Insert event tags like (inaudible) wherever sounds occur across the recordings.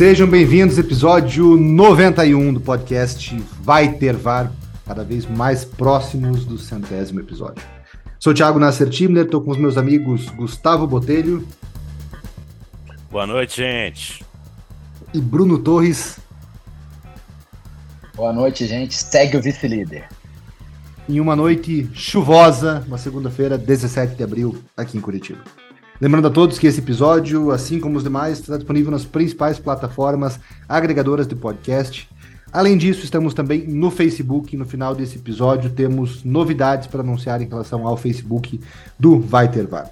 Sejam bem-vindos, episódio 91 do podcast Vai Ter VAR, cada vez mais próximos do centésimo episódio. Sou o Thiago Nasser Timler, estou com os meus amigos Gustavo Botelho Boa noite, gente. e Bruno Torres, Boa noite, gente. Segue o vice-líder. em uma noite chuvosa, uma segunda-feira, 17 de abril, aqui em Curitiba. Lembrando a todos que esse episódio, assim como os demais, está disponível nas principais plataformas agregadoras de podcast. Além disso, estamos também no Facebook. No final desse episódio, temos novidades para anunciar em relação ao Facebook do Vai Ter VAR.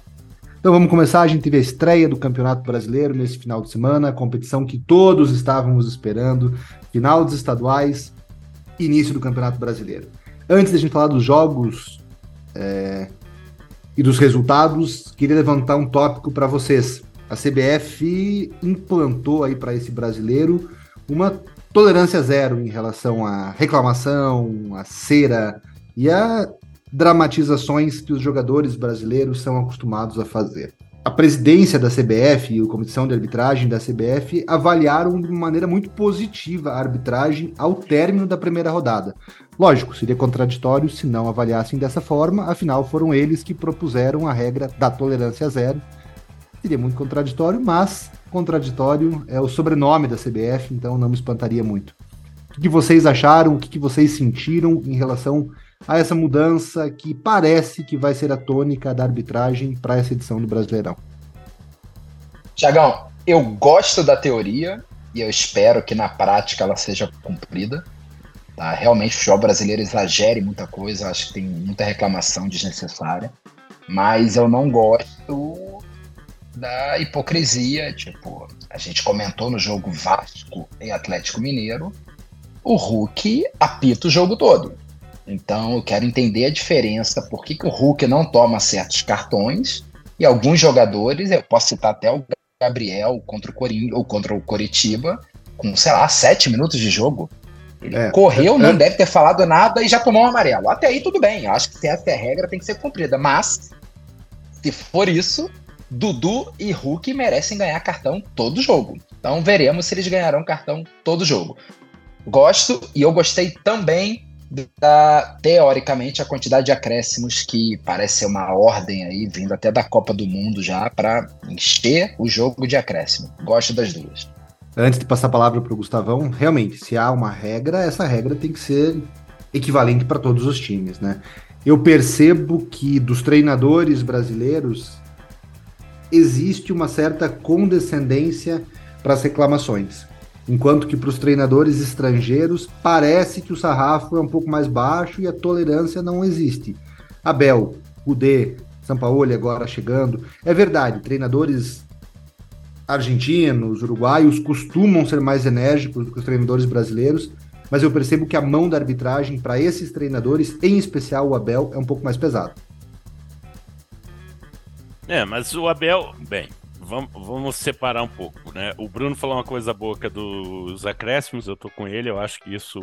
Então vamos começar. A gente teve a estreia do Campeonato Brasileiro nesse final de semana, a competição que todos estávamos esperando, final dos estaduais, início do Campeonato Brasileiro. Antes de a gente falar dos jogos é, e dos resultados, queria levantar um tópico para vocês. A CBF implantou aí para esse brasileiro uma tolerância zero em relação à reclamação, à cera e a dramatizações que os jogadores brasileiros são acostumados a fazer. A presidência da CBF e a comissão de arbitragem da CBF avaliaram de maneira muito positiva a arbitragem ao término da primeira rodada. Lógico, seria contraditório se não avaliassem dessa forma, afinal foram eles que propuseram a regra da tolerância zero. Seria muito contraditório, mas contraditório é o sobrenome da CBF, então não me espantaria muito. O que vocês acharam, o que vocês sentiram em relação a essa mudança que parece que vai ser a tônica da arbitragem para essa edição do Brasileirão? Tiagão, eu gosto da teoria e eu espero que na prática ela seja cumprida. Tá? Realmente o futebol brasileiro exagere muita coisa, acho que tem muita reclamação desnecessária. Mas eu não gosto da hipocrisia. Tipo, a gente comentou no jogo Vasco e Atlético Mineiro, o Hulk apita o jogo todo. Então eu quero entender a diferença, por que, que o Hulk não toma certos cartões e alguns jogadores, eu posso citar até o Gabriel contra o Coringa ou contra o Coritiba, com, sei lá, sete minutos de jogo. Ele É, correu, não é. deve ter falado nada e já tomou um amarelo. Até aí tudo bem, eu acho que se essa é a regra tem que ser cumprida. Mas, se for isso, Dudu e Hulk merecem ganhar cartão todo jogo. Então veremos se eles ganharão cartão todo jogo. Gosto e eu gostei também da, teoricamente, a quantidade de acréscimos que parece ser uma ordem aí, vindo até da Copa do Mundo já, para encher o jogo de acréscimo. Gosto das duas. Antes de passar a palavra para o Gustavão, realmente, se há uma regra, essa regra tem que ser equivalente para todos os times, né? Eu percebo que dos treinadores brasileiros existe uma certa condescendência para as reclamações, enquanto que para os treinadores estrangeiros parece que o sarrafo é um pouco mais baixo e a tolerância não existe. Abel, Udê, Sampaoli agora chegando, é verdade, treinadores argentinos, uruguaios costumam ser mais enérgicos do que os treinadores brasileiros, mas eu percebo que a mão da arbitragem para esses treinadores, em especial o Abel, é um pouco mais pesado. É, mas o Abel, bem, vamos, vamos separar um pouco, né? O Bruno falou uma coisa que é dos acréscimos, eu tô com ele, eu acho que isso.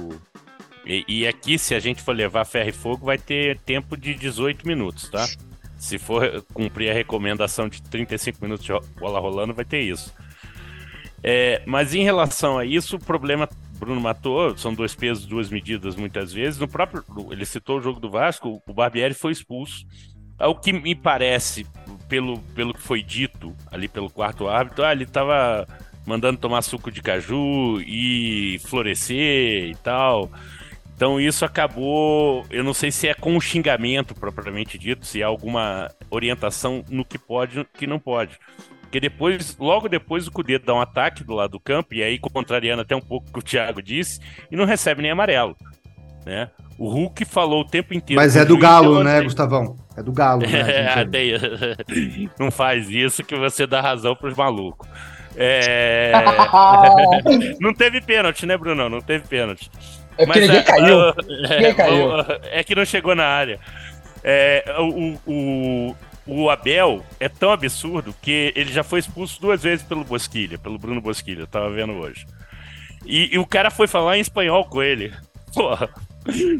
E, e aqui, se a gente for levar ferro e fogo, vai ter tempo de 18 minutos, tá? Se for cumprir a recomendação de 35 minutos de bola rolando, vai ter isso. É, mas em relação a isso, o problema, Bruno matou, são dois pesos, duas medidas muitas vezes. No próprio, ele citou o jogo do Vasco, o Barbieri foi expulso. Ao que me parece, pelo, pelo que foi dito ali pelo quarto árbitro, ah, ele estava mandando tomar suco de caju e florescer e tal. Então isso acabou, eu não sei se é com xingamento propriamente dito, se há alguma orientação no que pode e no que não pode. Porque depois, logo depois, o Cudê dá um ataque do lado do campo, e aí contrariando até um pouco o que o Thiago disse, e não recebe nem amarelo. Né? O Hulk falou o tempo inteiro. Mas é do Galo, né. Gustavão? É do Galo, né? (laughs) É, gente? até- não faz isso que você dá razão pros malucos. É... (laughs) (laughs) não teve pênalti, né, Bruno? Não teve pênalti. É porque ninguém é, caiu. (laughs) é, Ninguém caiu. É que não chegou na área. É, o, o, o Abel é tão absurdo que ele já foi expulso duas vezes pelo Bosquilha, pelo Bruno Bosquilha, eu tava vendo hoje. E, e o cara foi falar em espanhol com ele. (laughs) Porra,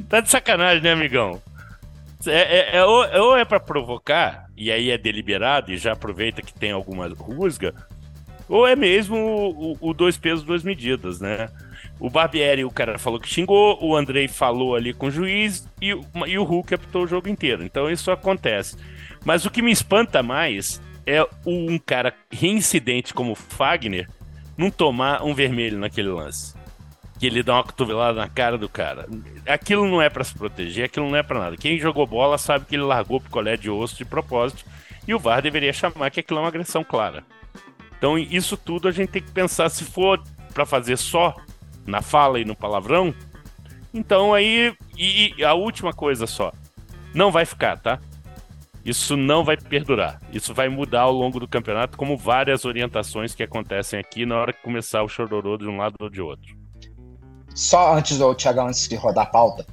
tá de sacanagem, né, amigão? É, é, é, ou, ou é para provocar, e aí é deliberado, e já aproveita que tem alguma rusga, ou é mesmo o, o, o dois pesos, duas medidas, né? O Barbieri, o cara falou que xingou, o Andrei falou ali com o juiz e, e o Hulk apitou o jogo inteiro. Então isso acontece. Mas o que me espanta mais é um cara reincidente como o Fagner não tomar um vermelho naquele lance. Que ele dá uma cotovelada na cara do cara. Aquilo não é para se proteger, aquilo não é para nada. Quem jogou bola sabe que ele largou pro colher de osso de propósito e o VAR deveria chamar que aquilo é uma agressão clara. Então, isso tudo a gente tem que pensar se for para fazer só na fala e no palavrão. Então aí, e, e a última coisa só, não vai ficar, tá? Isso não vai perdurar. Isso vai mudar ao longo do campeonato, como várias orientações que acontecem aqui na hora que começar o chororô de um lado ou de outro. Só antes do Thiago, antes de rodar a pauta.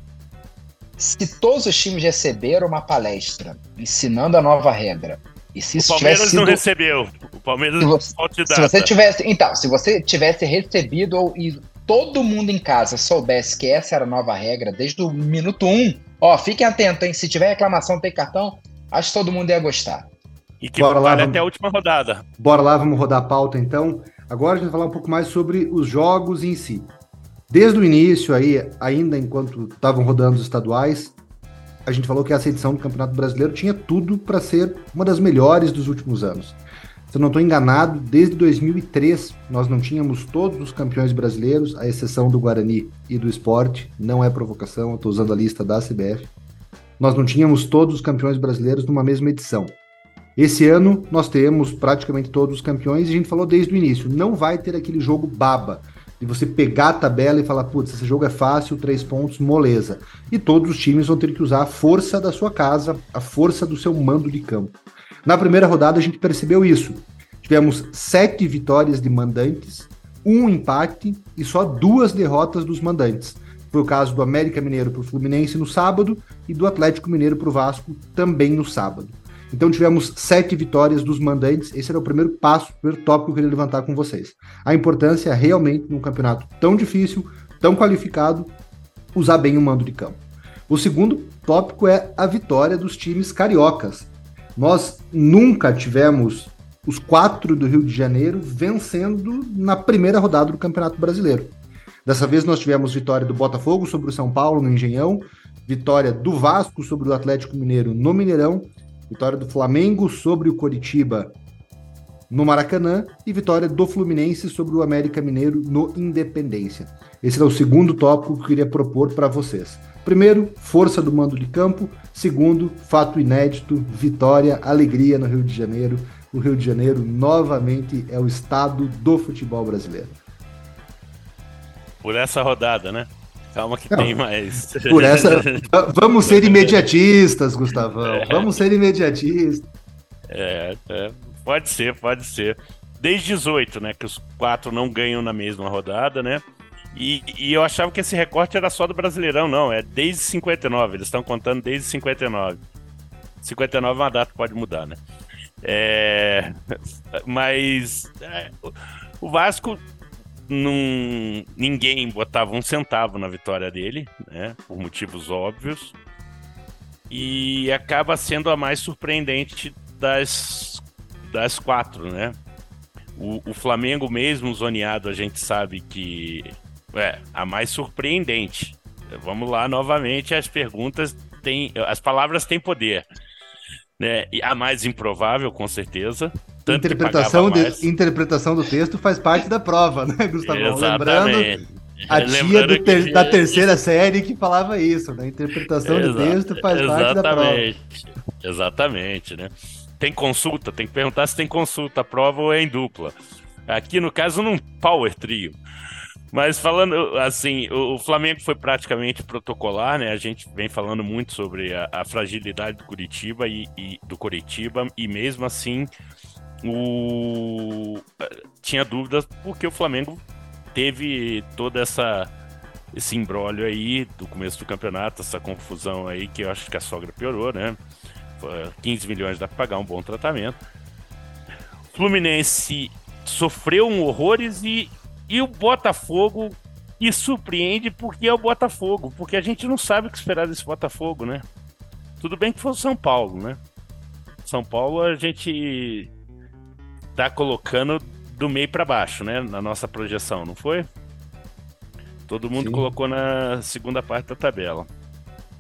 Se todos os times receberam uma palestra ensinando a nova regra, e se o Palmeiras sido... não recebeu. O Palmeiras se você, se você tivesse, então, se você tivesse recebido ou, e todo mundo em casa soubesse que essa era a nova regra desde o minuto um, ó, fiquem atentos, hein? Se tiver reclamação, tem cartão, acho que todo mundo ia gostar. E que Bora lá, vamos... até a última rodada. Bora lá, vamos rodar a pauta então. Agora a gente vai falar um pouco mais sobre os jogos em si. Desde o início aí, ainda enquanto estavam rodando os estaduais, a gente falou que essa edição do Campeonato Brasileiro tinha tudo para ser uma das melhores dos últimos anos. Se eu não estou enganado, desde 2003 nós não tínhamos todos os campeões brasileiros, à exceção do Guarani e do Esporte. Não é provocação, eu estou usando a lista da CBF. Nós não tínhamos todos os campeões brasileiros numa mesma edição. Esse ano nós temos praticamente todos os campeões e a gente falou desde o início, não vai ter aquele jogo baba de você pegar a tabela e falar, putz, esse jogo é fácil, três pontos, moleza. E todos os times vão ter que usar a força da sua casa, a força do seu mando de campo. Na primeira rodada a gente percebeu isso. Tivemos sete vitórias de mandantes, um empate e só duas derrotas dos mandantes. Foi o caso do América Mineiro para o Fluminense no sábado e do Atlético Mineiro para o Vasco também no sábado. Então tivemos sete vitórias dos mandantes. Esse era o primeiro passo, o primeiro tópico que eu queria levantar com vocês. A importância realmente num campeonato tão difícil, tão qualificado, usar bem o mando de campo. O segundo tópico é a vitória dos times cariocas. Nós nunca tivemos os quatro do Rio de Janeiro vencendo na primeira rodada do Campeonato Brasileiro. Dessa vez nós tivemos vitória do Botafogo sobre o São Paulo no Engenhão, vitória do Vasco sobre o Atlético Mineiro no Mineirão, vitória do Flamengo sobre o Coritiba no Maracanã e vitória do Fluminense sobre o América Mineiro no Independência. Esse é o segundo tópico que eu queria propor para vocês. Primeiro, força do mando de campo. Segundo, fato inédito, vitória, alegria no Rio de Janeiro. O Rio de Janeiro novamente é o estado do futebol brasileiro. Por essa rodada, né? Calma que Não, tem mais. Por essa. (laughs) Vamos ser imediatistas, Gustavão. É. Vamos ser imediatistas. É, é, pode ser, pode ser. Desde 18, né? Que os quatro não ganham na mesma rodada, né? E, e, eu achava que esse recorte era só do Brasileirão, não. É desde 59. Eles estão contando desde 59. 59 é uma data que pode mudar, né? É, (laughs) mas é, o Vasco não, ninguém botava um centavo na vitória dele, né? Por motivos óbvios. E acaba sendo a mais surpreendente das, das quatro, né? O, o Flamengo mesmo zoneado, a gente sabe que é, a mais surpreendente. Vamos lá novamente, as perguntas têm. As palavras têm poder. Né? E a mais improvável, com certeza. Interpretação, de, interpretação do texto faz parte da prova, né, (laughs) Gustavo? Lembrando a tia ter, da terceira série que falava isso, né? Interpretação Exa de texto faz parte da prova. Exatamente, né? Tem consulta, tem que perguntar se tem consulta, prova ou é em dupla. Aqui, no caso, num power trio. Mas falando assim, o, Flamengo foi praticamente protocolar, né? A gente vem falando muito sobre a, a fragilidade do Curitiba e, e, do Curitiba, e mesmo assim o... tinha dúvidas porque o Flamengo teve toda essa esse embrólio aí do começo do campeonato, essa confusão aí que eu acho que a sogra piorou, né? 15 milhões dá para pagar um bom tratamento. Fluminense sofreu um horrores e, e o Botafogo e surpreende porque é o Botafogo, porque a gente não sabe o que esperar desse Botafogo, né? Tudo bem que foi o São Paulo, né? São Paulo a gente tá colocando do meio para baixo, né? Na nossa projeção, não foi? Todo mundo Sim. colocou na segunda parte da tabela.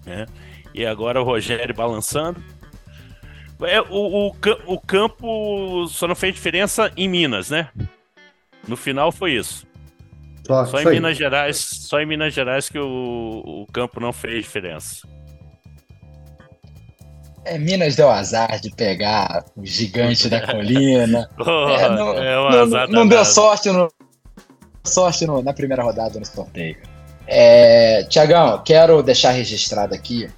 Né? E agora o Rogério balançando. É, o, o, o campo só não fez diferença em Minas, né? No final foi isso. Só, só em Minas Gerais, só em Minas Gerais que o, o campo não fez diferença. É, Minas deu azar de pegar o gigante da colina. (laughs) Oh, é, não, é um não, não deu sorte, no, sorte no, na primeira rodada no sorteio. É, Tiagão, quero deixar registrado aqui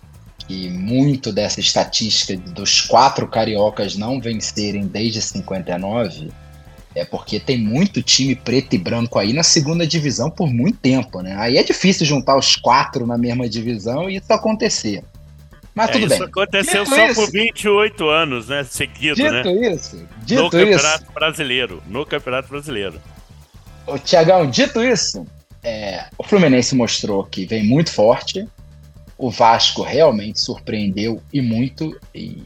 que muito dessa estatística dos quatro cariocas não vencerem desde 59 é porque tem muito time preto e branco aí na segunda divisão por muito tempo, né? Aí é difícil juntar os quatro na mesma divisão e isso acontecer. Mas é, tudo isso bem. aconteceu dito só isso, por 28 anos, né? Seguido, dito né? Isso, dito no Campeonato isso. Brasileiro. No Campeonato Brasileiro. Ô, Tiagão, dito isso, é, o Fluminense mostrou que vem muito forte. O Vasco realmente surpreendeu e muito. E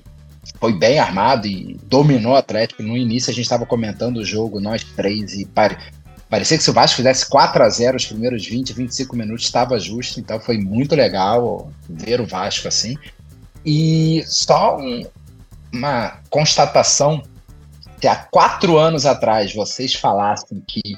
foi bem armado e dominou o Atlético. No início a gente estava comentando o jogo, nós três, e pare... parecia que se o Vasco fizesse 4 a 0 os primeiros 20, 25 minutos, estava justo. Então foi muito legal ver o Vasco assim. E só um, uma constatação: se há quatro anos atrás vocês falassem que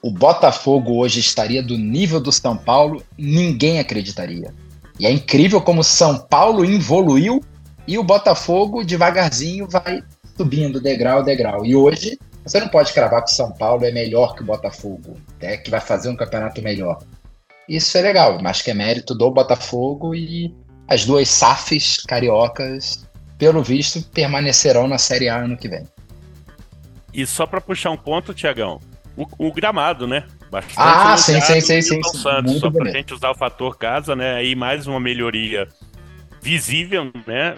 o Botafogo hoje estaria do nível do São Paulo, ninguém acreditaria. E é incrível como São Paulo evoluiu e o Botafogo devagarzinho vai subindo degrau a degrau. E hoje você não pode cravar que o São Paulo é melhor que o Botafogo, é que vai fazer um campeonato melhor. Isso é legal, mas que é mérito do Botafogo e as duas SAFs cariocas, pelo visto, permanecerão na Série A ano que vem. E só para puxar um ponto, Tiagão, o, o, gramado, né? Bastante ah, sim, sim, sim, sim, Santos, Só para a gente usar o fator casa, né? Aí mais uma melhoria visível, né?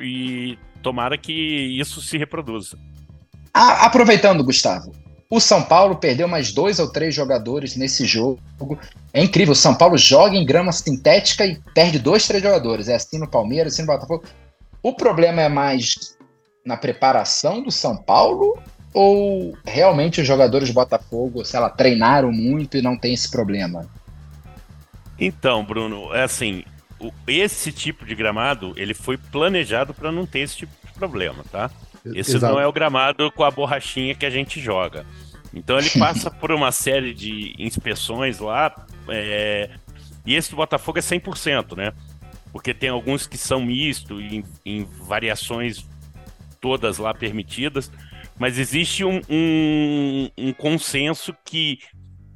E tomara que isso se reproduza. Ah, aproveitando, Gustavo, o São Paulo perdeu mais dois ou três jogadores nesse jogo. É incrível, o São Paulo joga em grama sintética e perde dois, três jogadores. É assim no Palmeiras, assim no Botafogo. O problema é mais na preparação do São Paulo ou realmente os jogadores do Botafogo, sei lá, treinaram muito e não tem esse problema? Então, Bruno, é assim, esse tipo de gramado, ele foi planejado para não ter esse tipo de problema, tá? Esse Exato. não é o gramado com a borrachinha que a gente joga. Então ele (laughs) passa por uma série de inspeções lá, é... e esse do Botafogo é 100%, né? Porque tem alguns que são misto, em, em variações todas lá permitidas, mas existe um, um, um consenso que,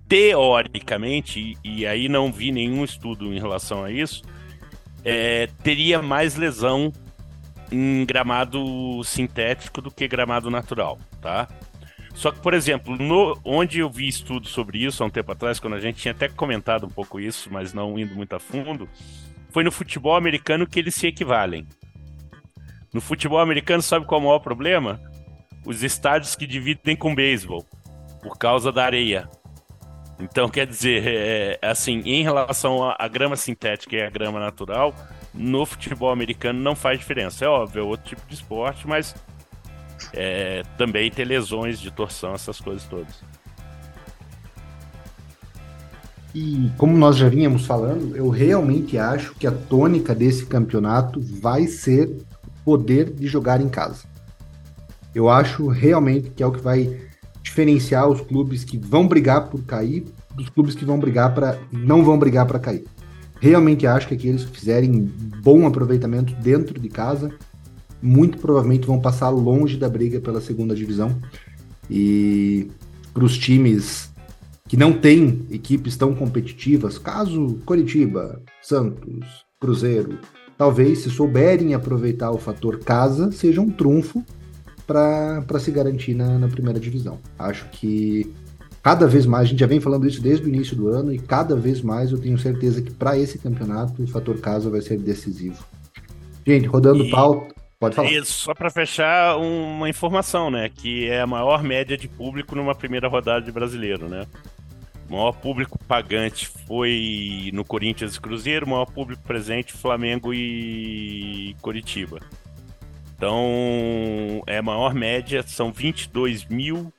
teoricamente, e aí não vi nenhum estudo em relação a isso, é, teria mais lesão em gramado sintético do que gramado natural, tá? Só que, por exemplo, no, onde eu vi estudo sobre isso há um tempo atrás, quando a gente tinha até comentado um pouco isso, mas não indo muito a fundo, foi no futebol americano que eles se equivalem. No futebol americano, sabe qual é o maior problema? os estádios que dividem com beisebol, por causa da areia. Então, quer dizer, é, é assim, em relação à grama sintética e à grama natural, no futebol americano não faz diferença. É óbvio, é outro tipo de esporte, mas é, também tem lesões de torção, essas coisas todas. E como nós já vínhamos falando, eu realmente acho que a tônica desse campeonato vai ser poder de jogar em casa. Eu acho realmente que é o que vai diferenciar os clubes que vão brigar por cair dos clubes que vão brigar para não vão brigar para cair. Realmente acho que aqueles que fizerem bom aproveitamento dentro de casa, muito provavelmente vão passar longe da briga pela segunda divisão. E para os times que não têm equipes tão competitivas, caso Coritiba, Santos, Cruzeiro, talvez se souberem aproveitar o fator casa, seja um trunfo para se garantir na, na primeira divisão. Acho que cada vez mais, a gente já vem falando isso desde o início do ano, e cada vez mais eu tenho certeza que para esse campeonato o fator casa vai ser decisivo. Gente, rodando e, pauta. Pode falar. E só para fechar, uma informação, né? Que é a maior média de público numa primeira rodada de brasileiro, né? O maior público pagante foi no Corinthians e Cruzeiro, o maior público presente Flamengo e Coritiba. Então, é a maior média, são 22 mil.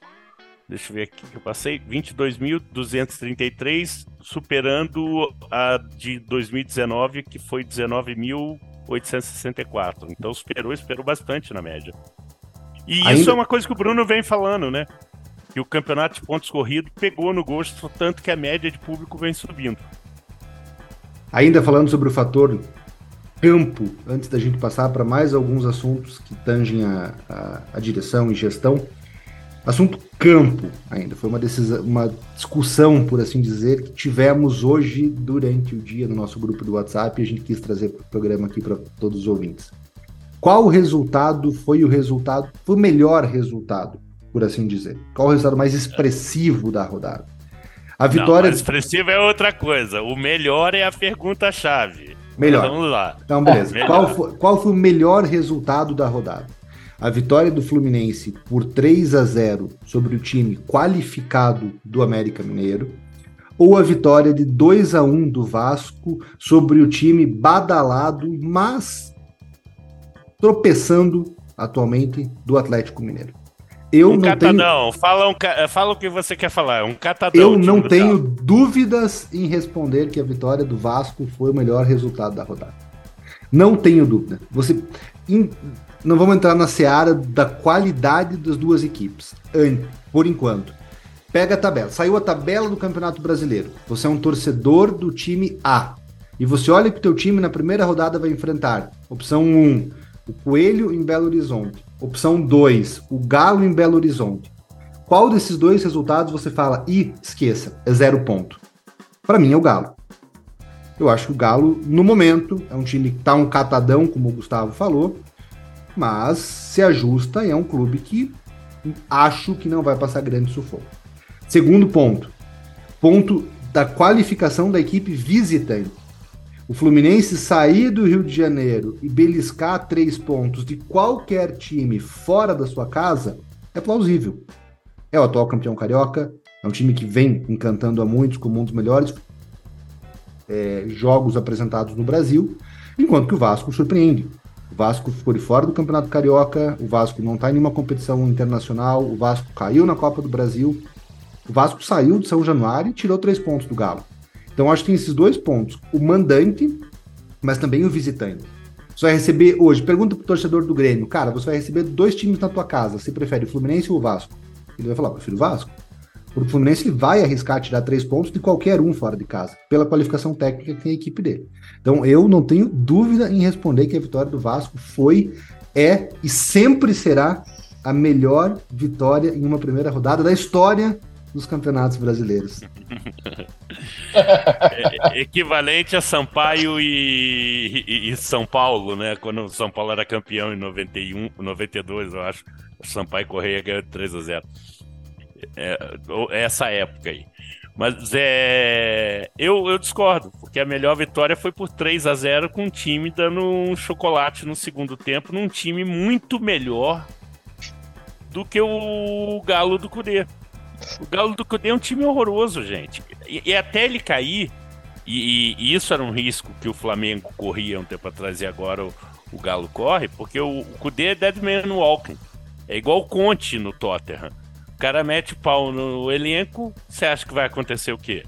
Deixa eu ver aqui que eu passei. 22.233, superando a de 2019, que foi 19.864. Então, superou, esperou bastante na média. E Ainda... isso é uma coisa que o Bruno vem falando, né? que o campeonato de pontos corridos pegou no gosto, tanto que a média de público vem subindo. Ainda falando sobre o fator campo, antes da gente passar para mais alguns assuntos que tangem a, a, a, direção e gestão, assunto campo ainda, foi uma, decisão, uma discussão, por assim dizer, que tivemos hoje durante o dia no nosso grupo do WhatsApp e a gente quis trazer para o programa aqui para todos os ouvintes. Qual o resultado foi o resultado, foi o melhor resultado por assim dizer? Qual o resultado mais expressivo da rodada? A vitória. Não, expressivo é outra coisa. O melhor é a pergunta-chave. Melhor. Vamos lá. Então, beleza. (laughs) Qual foi, qual foi o melhor resultado da rodada? A vitória do Fluminense por 3 a 0 sobre o time qualificado do América Mineiro ou a vitória de 2 a 1 do Vasco sobre o time badalado, mas tropeçando atualmente do Atlético Mineiro? Eu um não catadão. Tenho... Fala, um, fala o que você quer falar. Um catadão. Eu não tenho dúvidas em responder que a vitória do Vasco foi o melhor resultado da rodada. Não tenho dúvida. Você. In... Não vamos entrar na seara da qualidade das duas equipes. Por enquanto. Pega a tabela. Saiu a tabela do Campeonato Brasileiro. Você é um torcedor do time A. E você olha que o teu time na primeira rodada vai enfrentar. Opção 1, o Coelho em Belo Horizonte. Opção 2, o Galo em Belo Horizonte. Qual desses dois resultados você fala e esqueça, é zero ponto? Para mim é o Galo. Eu acho que o Galo, no momento, é um time que tá um catadão, como o Gustavo falou, mas se ajusta e é um clube que acho que não vai passar grande sufoco. Segundo ponto, ponto da qualificação da equipe visitante o Fluminense sair do Rio de Janeiro e beliscar três pontos de qualquer time fora da sua casa é plausível. É o atual campeão carioca, é um time que vem encantando a muitos como um dos melhores é, jogos apresentados no Brasil, enquanto que o Vasco surpreende. O Vasco ficou de fora do Campeonato Carioca, o Vasco não está em nenhuma competição internacional, o Vasco caiu na Copa do Brasil, o Vasco saiu de São Januário e tirou três pontos do Galo. Então acho que tem esses dois pontos: o mandante, mas também o visitante. Você vai receber hoje, pergunta pro torcedor do Grêmio, cara, você vai receber dois times na tua casa, você prefere o Fluminense ou o Vasco? Ele vai falar, prefiro o Vasco. Porque o Fluminense ele vai arriscar tirar três pontos de qualquer um fora de casa, pela qualificação técnica que tem a equipe dele. Então eu não tenho dúvida em responder que a vitória do Vasco foi, é e sempre será a melhor vitória em uma primeira rodada da história dos campeonatos brasileiros. (laughs) é, equivalente a Sampaio e, e, e, São Paulo, né? Quando o São Paulo era campeão em 91, 92, eu acho. O Sampaio Correia ganhou 3 a 0. É, essa época aí. Mas é, eu, eu discordo, porque a melhor vitória foi por 3 a 0 com um time dando um chocolate no segundo tempo, num time muito melhor do que o Galo do Cudê. O Galo do Cudê é um time horroroso, gente. E, e até ele cair, e, e, isso era um risco que o Flamengo corria um tempo atrás e agora o, o Galo corre, porque o, o Cudê é dead man walking. É igual o Conte no Tottenham. O cara mete o pau no elenco, você acha que vai acontecer o quê?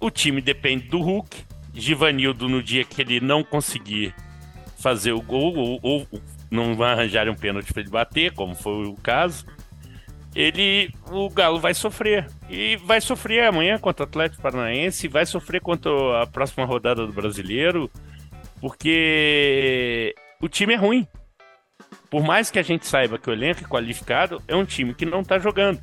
O time depende do Hulk. Givanildo, no dia que ele não conseguir fazer o gol, ou, ou não vai arranjar um pênalti para ele bater, como foi o caso, ele o Galo vai sofrer. E vai sofrer amanhã contra o Atlético Paranaense, vai sofrer contra a próxima rodada do Brasileiro, porque o time é ruim. Por mais que a gente saiba que o elenco é qualificado, é um time que não tá jogando.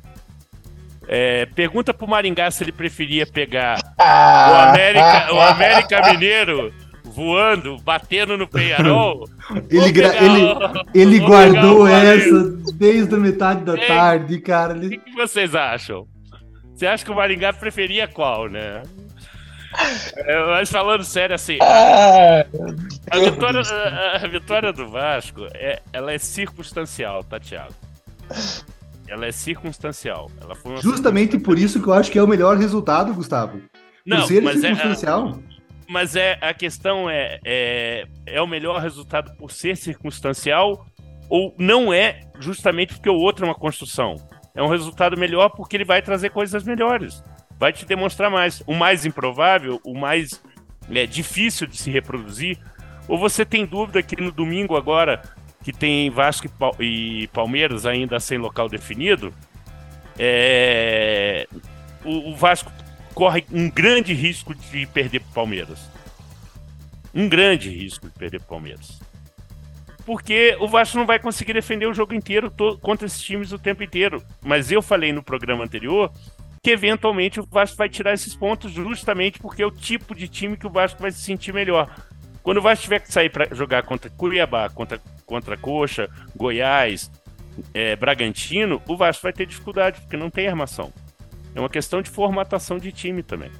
É, pergunta pro Maringá se ele preferia pegar o América, o América Mineiro voando, batendo no Penharol. (laughs) ele, gra... ele, ele guardou essa desde a metade da Ei, tarde, cara. O que, que vocês acham? Você acha que o Maringá preferia qual, né? É, mas falando sério, assim, ah, a, vitória, a, vitória do Vasco, é, ela é circunstancial, tá, Thiago? Ela é circunstancial. Ela foi Justamente por isso que eu acho que é o melhor resultado, Gustavo. Não, por ser mas é, circunstancial. É, mas é, a questão é, é, é o melhor resultado por ser circunstancial ou não é justamente porque o outro é uma construção? É um resultado melhor porque ele vai trazer coisas melhores vai te demonstrar mais. O mais improvável, o mais é, difícil de se reproduzir, ou você tem dúvida que no domingo agora, que tem Vasco e Palmeiras ainda sem local definido, é... o, o Vasco corre um grande risco de perder para Palmeiras. Um grande risco de perder para Palmeiras. Porque o Vasco não vai conseguir defender o jogo inteiro contra esses times o tempo inteiro. Mas eu falei no programa anterior que eventualmente o Vasco vai tirar esses pontos justamente porque é o tipo de time que o Vasco vai se sentir melhor. Quando o Vasco tiver que sair para jogar contra Cuiabá, contra, contra Coxa, Goiás, é, Bragantino, o Vasco vai ter dificuldade, porque não tem armação. É uma questão de formatação de time também.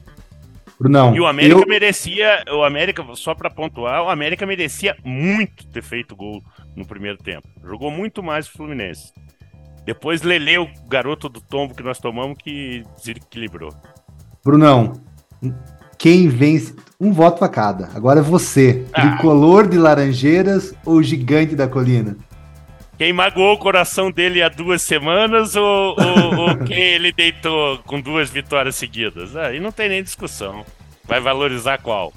Não, e o América eu... merecia, o América, só para pontuar, o América merecia muito ter feito gol no primeiro tempo. Jogou muito mais o Fluminense. Depois Lele, o garoto do tombo que nós tomamos, que desequilibrou. Brunão, quem vence. Um voto pra cada. Agora é você. Ah. Tricolor de Laranjeiras ou Gigante da Colina? Quem magoou o coração dele há duas semanas ou, ou, ou (laughs) quem ele deitou com duas vitórias seguidas? Aí não tem nem discussão. Vai valorizar qual?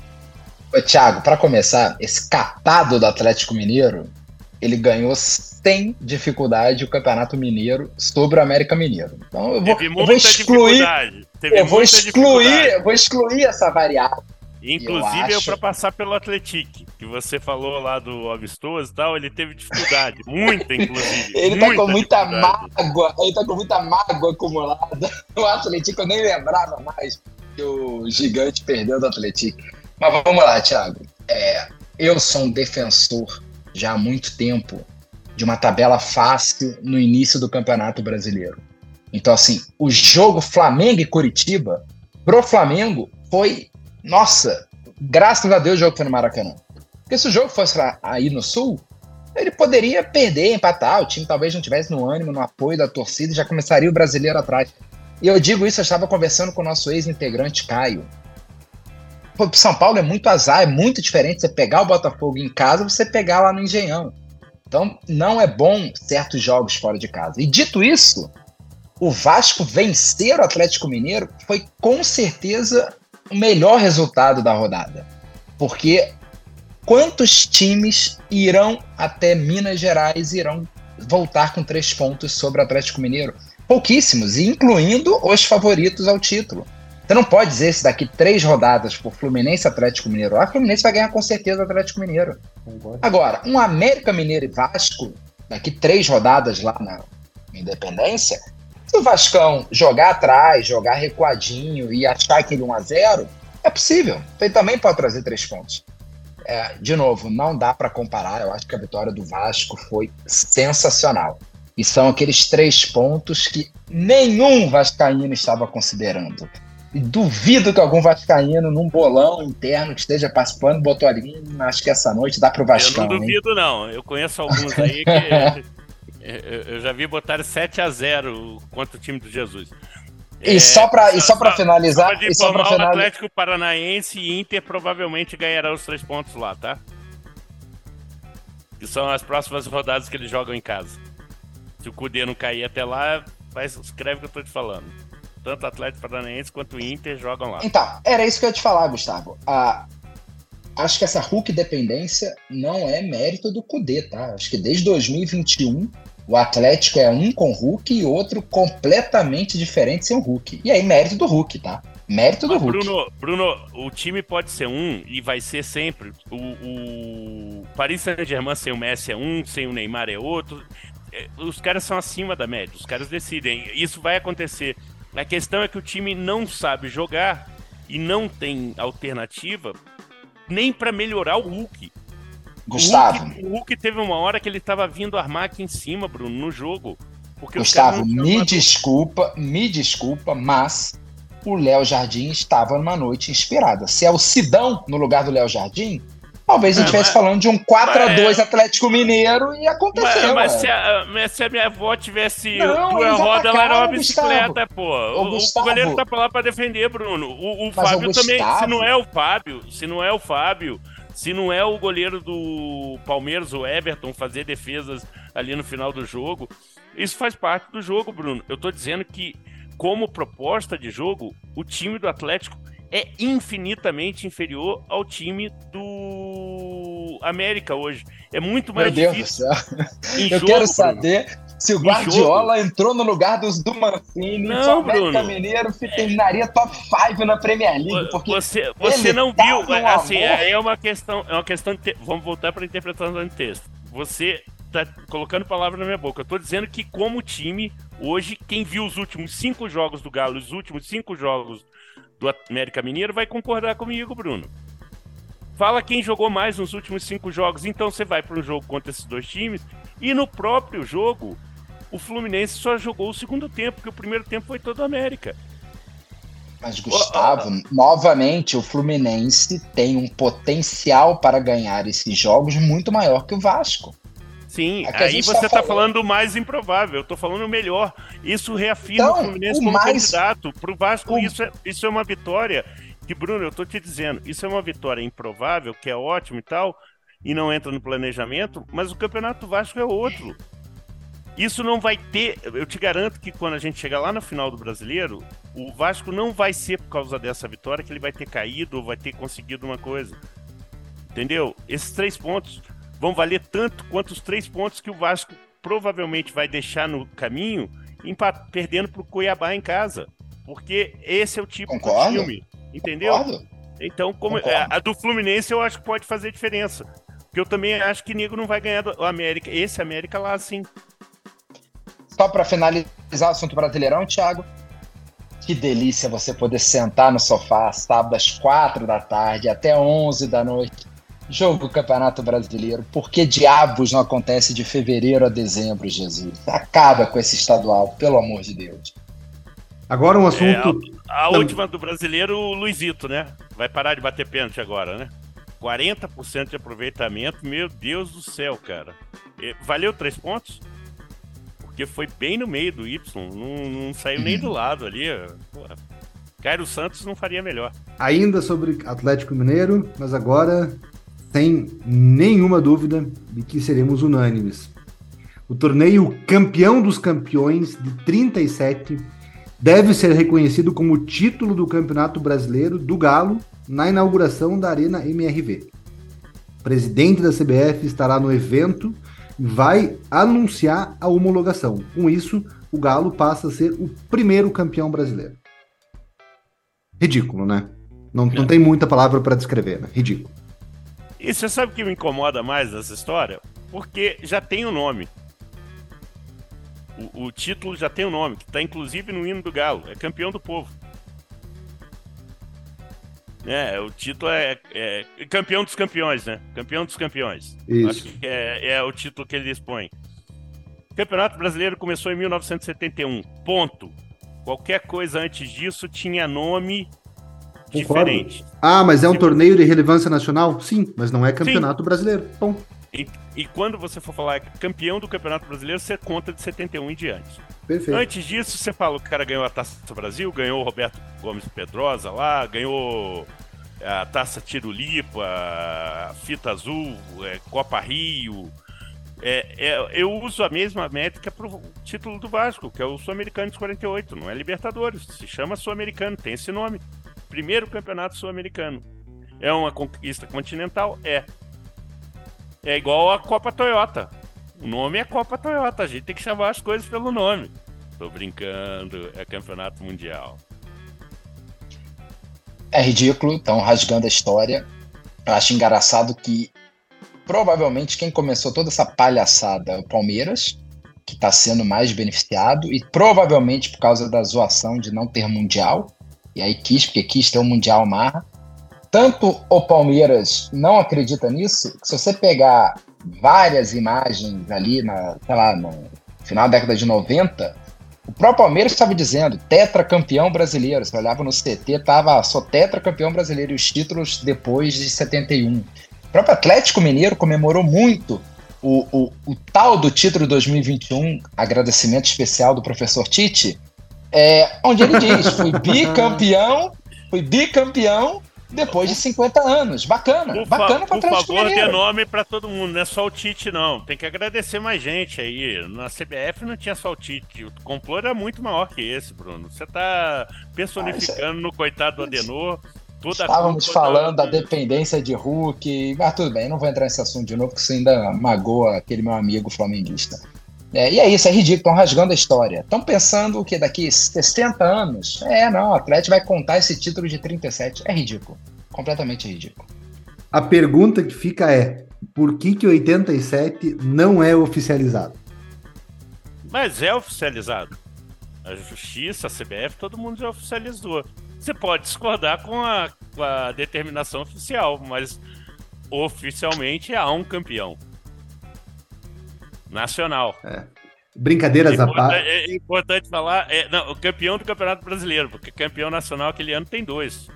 Ô, Thiago, para começar, esse catado do Atlético Mineiro ele ganhou sem dificuldade o Campeonato Mineiro sobre o América Mineiro. Então eu vou, eu vou excluir, eu vou excluir, vou excluir essa variável. Inclusive eu, acho... para passar pelo Atlético, que você falou lá do Amistoso e tal, ele teve dificuldade, muita inclusive. (laughs) ele muita tá com muita mágoa, ele tá com muita mágoa acumulada. (laughs) O Atlético eu nem lembrava mais que o gigante perdeu do Atlético. Mas vamos lá, Thiago. É, eu sou um defensor já há muito tempo de uma tabela fácil no início do Campeonato Brasileiro. Então, assim, o jogo Flamengo e Curitiba, pro Flamengo, foi. Nossa, graças a Deus o jogo foi no Maracanã. Porque se o jogo fosse aí no Sul, ele poderia perder, empatar. O time talvez não tivesse no ânimo, no apoio da torcida e já começaria o brasileiro atrás. E eu digo isso, eu estava conversando com o nosso ex-integrante Caio. Pô, São Paulo é muito azar, é muito diferente você pegar o Botafogo em casa você pegar lá no Engenhão. Então, não é bom certos jogos fora de casa. E dito isso, o Vasco vencer o Atlético Mineiro foi com certeza o melhor resultado da rodada. Porque quantos times irão até Minas Gerais irão voltar com três pontos sobre o Atlético Mineiro? Pouquíssimos, incluindo os favoritos ao título. Você não pode dizer se daqui três rodadas por Fluminense Atlético Mineiro, a Fluminense vai ganhar com certeza o Atlético Mineiro. Agora, um América Mineiro e Vasco, daqui três rodadas lá na Independência, se o Vascão jogar atrás, jogar recuadinho e achar aquele 1x0, é possível. Ele também pode trazer três pontos. É, de novo, não dá para comparar. Eu acho que a vitória do Vasco foi sensacional. E são aqueles três pontos que nenhum vascaíno estava considerando. Duvido que algum vascaíno num bolão interno que esteja participando botou ali, acho que essa noite dá pro Vascão. Eu não duvido, hein? não. Eu conheço alguns aí que eu já vi botar 7 a 0 contra o time do Jesus. E é, só para e só para finalizar, só e só finalizar... o Atlético Paranaense e Inter provavelmente ganharão os três pontos lá, tá? Que são as próximas rodadas que eles jogam em casa. Se o Cudê não cair até lá, vai, escreve o que eu tô te falando tanto o Atlético Paranaense quanto o Inter jogam lá. Então, era isso que eu ia te falar, Gustavo. Ah, acho que essa Hulk dependência não é mérito do Cudê, tá? Acho que desde 2021 o Atlético é um com Hulk e outro completamente diferente sem o Hulk. E aí, mérito do Hulk, tá? Mérito do Hulk. Bruno, Bruno, o time pode ser um e vai ser sempre. O, o Paris Saint-Germain sem o Messi é um, sem o Neymar é outro. É, os caras são acima da média, os caras decidem. Isso vai acontecer a questão é que o time não sabe jogar e não tem alternativa nem para melhorar o Hulk. Gustavo. O Hulk, o Hulk teve uma hora que ele tava vindo armar aqui em cima, Bruno, no jogo. Gustavo, me desculpa, me desculpa, mas o Léo Jardim estava numa noite inspirada. Se é o Sidão no lugar do Léo Jardim, talvez a gente É, estivesse mas- falando de um 4x2 mas- Atlético Mineiro e Mas, aconteceu. mas ué. se, a, mas se a minha avó tivesse Não, duas eles rodas, ela era uma bicicleta, pô. O, o Gustavo. goleiro tá pra lá pra defender, Bruno. O, o Mas, Fábio também. Se não é o Fábio, se não é o Fábio, se não é o goleiro do Palmeiras, o Everton, fazer defesas ali no final do jogo, isso faz parte do jogo, Bruno. Eu tô dizendo que, como proposta de jogo, o time do Atlético é infinitamente inferior ao time do América hoje. É muito mais Meu Deus do difícil. céu. Eu jogo, quero saber se o Guardiola entrou no lugar dos do Mancini. Não, se o América Bruno. Mineiro se terminaria top 5 na Premier League. Porque Você, você não tá viu, num assim, amor. aí é uma questão, é uma questão de te- vamos voltar para a interpretação do texto. Você tá colocando palavras na minha boca. Eu tô dizendo que como time, hoje, quem viu os últimos cinco jogos do Galo, os últimos cinco jogos do América Mineiro, vai concordar comigo, Bruno. Fala quem jogou mais nos últimos cinco jogos, então você vai para um jogo contra esses dois times, e no próprio jogo, o Fluminense só jogou o segundo tempo, porque o primeiro tempo foi todo América. Mas, Gustavo, novamente, o Fluminense tem um potencial para ganhar esses jogos muito maior que o Vasco. Sim, É aí você tá tá, falando- falando do mais improvável, eu tô falando o melhor. Isso reafirma Então, o Fluminense o como mais- candidato. Vasco, o- isso, é, isso é uma vitória que, Bruno, eu tô te dizendo, isso é uma vitória improvável, que é ótimo e tal, e não entra no planejamento, mas o Campeonato Vasco é outro. Isso não vai ter, eu te garanto que quando a gente chegar lá no final do Brasileiro, o Vasco não vai ser por causa dessa vitória que ele vai ter caído ou vai ter conseguido uma coisa. Entendeu? Esses três pontos vão valer tanto quanto os três pontos que o Vasco provavelmente vai deixar no caminho, perdendo para o Cuiabá em casa. Porque esse é o tipo Concordo. de time. Entendeu? Concordo? Então, como Concordo. a, a do Fluminense eu acho que pode fazer diferença. Porque eu também acho que Nego não vai ganhar do América. Esse América lá, sim. Só para finalizar o assunto brasileirão, Thiago. Que delícia você poder sentar no sofá sábado às quatro da tarde até 11 da noite. Jogo do Campeonato Brasileiro. Por que diabos não acontece de fevereiro a dezembro, Jesus? Acaba com esse estadual, pelo amor de Deus. Agora um assunto. A Tam- última do brasileiro, o Luizito, né? Vai parar de bater pênalti agora, né? 40% de aproveitamento, meu Deus do céu, cara. Valeu três pontos? Porque foi bem no meio do Y, não, não saiu nem do lado ali. Porra. Cairo Santos não faria melhor. Ainda sobre Atlético Mineiro, mas agora sem nenhuma dúvida de que seremos unânimes. O torneio campeão dos campeões de 37 deve ser reconhecido como o título do Campeonato Brasileiro do Galo na inauguração da Arena MRV. O presidente da CBF estará no evento e vai anunciar a homologação. Com isso, o Galo passa a ser o primeiro campeão brasileiro. Ridículo, né? Não, não tem muita palavra para descrever, né? Ridículo. E você sabe o que me incomoda mais dessa história? Porque já tem o nome. O, o título já tem o nome, que tá inclusive no hino do Galo. É campeão do povo. É, o título é, é campeão dos campeões, né? Campeão dos campeões. Isso. Acho que é, é o título que eles põem. O Campeonato Brasileiro começou em 1971. Ponto. Qualquer coisa antes disso tinha nome Concordo. diferente. Ah, mas é um torneio de relevância nacional? Sim, mas não é campeonato brasileiro. Bom, E, e quando você for falar campeão do Campeonato Brasileiro, você conta de 71 em diante. perfeito. Antes disso, você fala, o cara ganhou a Taça Brasil, ganhou o Roberto Gomes Pedrosa lá, ganhou a Taça Tirulipa, a Fita Azul, é, Copa Rio. É, é, eu uso a mesma métrica para o título do Vasco, que é o Sul-Americano de 48, não é Libertadores, se chama Sul-Americano, tem esse nome. Primeiro campeonato sul-americano. É uma conquista continental? É. É igual a Copa Toyota. O nome é Copa Toyota, a gente tem que chamar as coisas pelo nome. Tô brincando, é campeonato mundial. É ridículo, estão rasgando a história. Eu acho engraçado que provavelmente quem começou toda essa palhaçada é o Palmeiras, que está sendo mais beneficiado, e provavelmente por causa da zoação de não ter mundial. E aí quis, porque quis ter um mundial marra. Tanto o Palmeiras não acredita nisso, que se você pegar várias imagens ali, na, sei lá, no final da década de 90, o próprio Palmeiras estava dizendo, tetracampeão brasileiro. Você olhava no CT, tava só tetracampeão brasileiro e os títulos depois de 71. O próprio Atlético Mineiro comemorou muito o, o, o tal do título 2021, agradecimento especial do professor Tite, é, onde ele diz: fui (laughs) bicampeão, fui bicampeão depois de 50 anos. Bacana, Por, bacana para por favor, dê Mineiro. nome pra todo mundo, não é só o Tite, não. Tem que agradecer mais gente aí. Na CBF não tinha só o Tite. O complô era muito maior que esse, Bruno. Você tá personificando no coitado do Adenor. Toda Estávamos falando da da- dependência de Hulk, mas tudo bem, não vou entrar nesse assunto de novo, porque isso ainda magoa aquele meu amigo flamenguista. É, e é isso, é ridículo, estão rasgando a história. Estão pensando que daqui 60 anos, é, não, o Atlético vai contar esse título de 37. É ridículo, completamente ridículo. A pergunta que fica é: por que, que 87 não é oficializado? Mas é oficializado. A justiça, a CBF, todo mundo já oficializou. Você pode discordar com a, com a determinação oficial, mas oficialmente há um campeão. Nacional. Brincadeiras à Importa- parte. É importante falar, é, não, o campeão do Campeonato Brasileiro, porque campeão nacional aquele ano tem dois.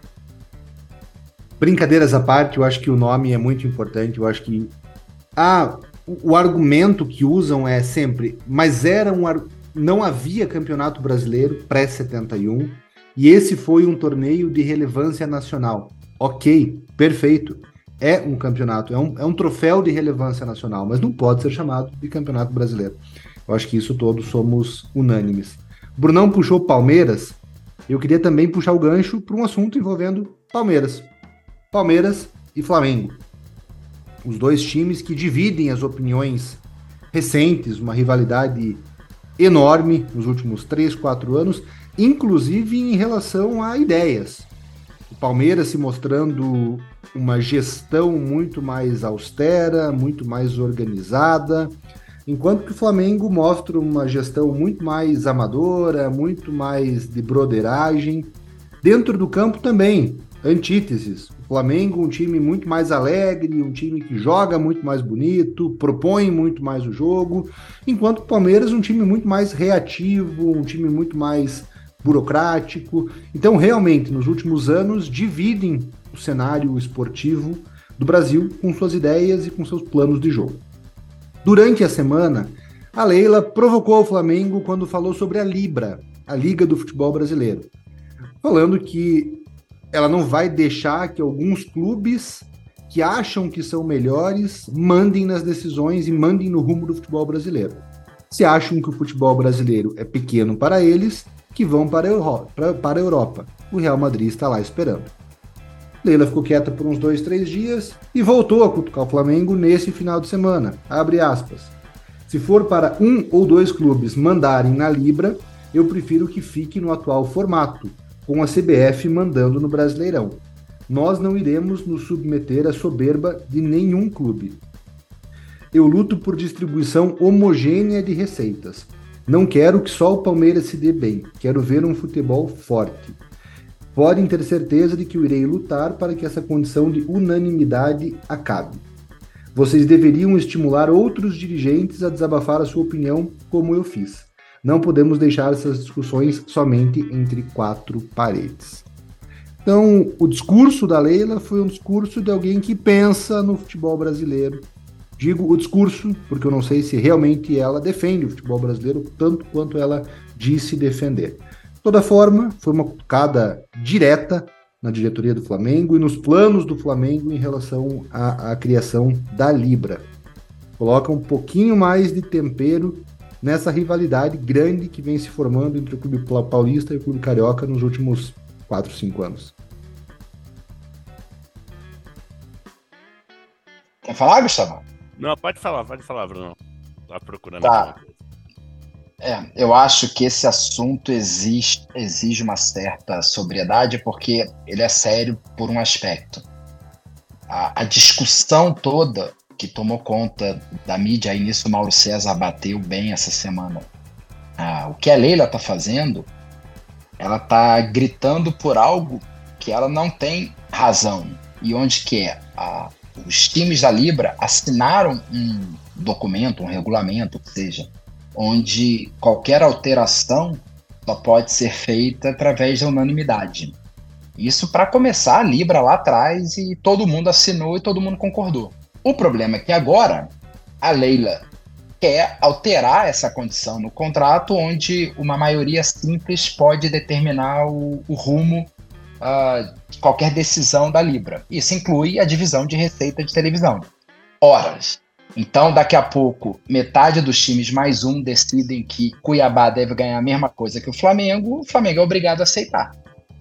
Brincadeiras à parte, eu acho que o nome é muito importante. Eu acho que ah, o, o argumento que usam é sempre, mas era um não havia campeonato brasileiro pré-71 e esse foi um torneio de relevância nacional. Ok, perfeito. É um campeonato, é um, é um troféu de relevância nacional, mas não pode ser chamado de campeonato brasileiro. Eu acho que isso todos somos unânimes. Brunão puxou Palmeiras. Eu queria também puxar o gancho para um assunto envolvendo Palmeiras. Palmeiras e Flamengo. Os dois times que dividem as opiniões recentes, uma rivalidade enorme nos últimos 3, 4 anos, inclusive em relação a ideias. O Palmeiras se mostrando uma gestão muito mais austera, muito mais organizada, enquanto que o Flamengo mostra uma gestão muito mais amadora, muito mais de broderagem. Dentro do campo também, antíteses. O Flamengo, um time muito mais alegre, um time que joga muito mais bonito, propõe muito mais o jogo, enquanto o Palmeiras, um time muito mais reativo, um time muito mais burocrático. Então, realmente, nos últimos anos, dividem o cenário esportivo do Brasil com suas ideias e com seus planos de jogo. Durante a semana, a Leila provocou o Flamengo quando falou sobre a Libra, a Liga do Futebol Brasileiro, falando que ela não vai deixar que alguns clubes que acham que são melhores mandem nas decisões e mandem no rumo do futebol brasileiro. Se acham que o futebol brasileiro é pequeno para eles, que vão para a Europa. Para a Europa. O Real Madrid está lá esperando. Leila ficou quieta por uns dois, três dias e voltou a cutucar o Flamengo nesse final de semana. Abre aspas. Se for para um ou dois clubes mandarem na Libra, eu prefiro que fique no atual formato, com a CBF mandando no Brasileirão. Nós não iremos nos submeter à soberba de nenhum clube. Eu luto por distribuição homogênea de receitas. Não quero que só o Palmeiras se dê bem, quero ver um futebol forte. Podem ter certeza de que eu irei lutar para que essa condição de unanimidade acabe. Vocês deveriam estimular outros dirigentes a desabafar a sua opinião, como eu fiz. Não podemos deixar essas discussões somente entre quatro paredes. Então, o discurso da Leila foi um discurso de alguém que pensa no futebol brasileiro. Digo o discurso, porque eu não sei se realmente ela defende o futebol brasileiro tanto quanto ela disse defender. Toda forma, foi uma cutucada direta na diretoria do Flamengo e nos planos do Flamengo em relação à, à criação da Libra. Coloca um pouquinho mais de tempero nessa rivalidade grande que vem se formando entre o Clube Paulista e o Clube Carioca nos últimos 4, 5 anos. Quer falar, Gustavo? Não, pode falar, pode falar, Bruno. Tá procurando Tá. coisa. É, eu acho que esse assunto exige, exige uma certa sobriedade, porque ele é sério por um aspecto. A, a discussão toda que tomou conta da mídia, aí nisso o Mauro César bateu bem essa semana. Ah, o que a Leila tá fazendo, ela tá gritando por algo que ela não tem razão e onde que é os times da Libra assinaram um documento, um regulamento, que seja, onde qualquer alteração só pode ser feita através da unanimidade. Isso para começar a Libra lá atrás e todo mundo assinou e todo mundo concordou. O problema é que agora a Leila quer alterar essa condição no contrato, onde uma maioria simples pode determinar o, o rumo uh, de qualquer decisão da Libra. Isso inclui a divisão de receita de televisão. Horas. Então, daqui a pouco, metade dos times mais um decidem que Cuiabá deve ganhar a mesma coisa que o Flamengo, o Flamengo é obrigado a aceitar.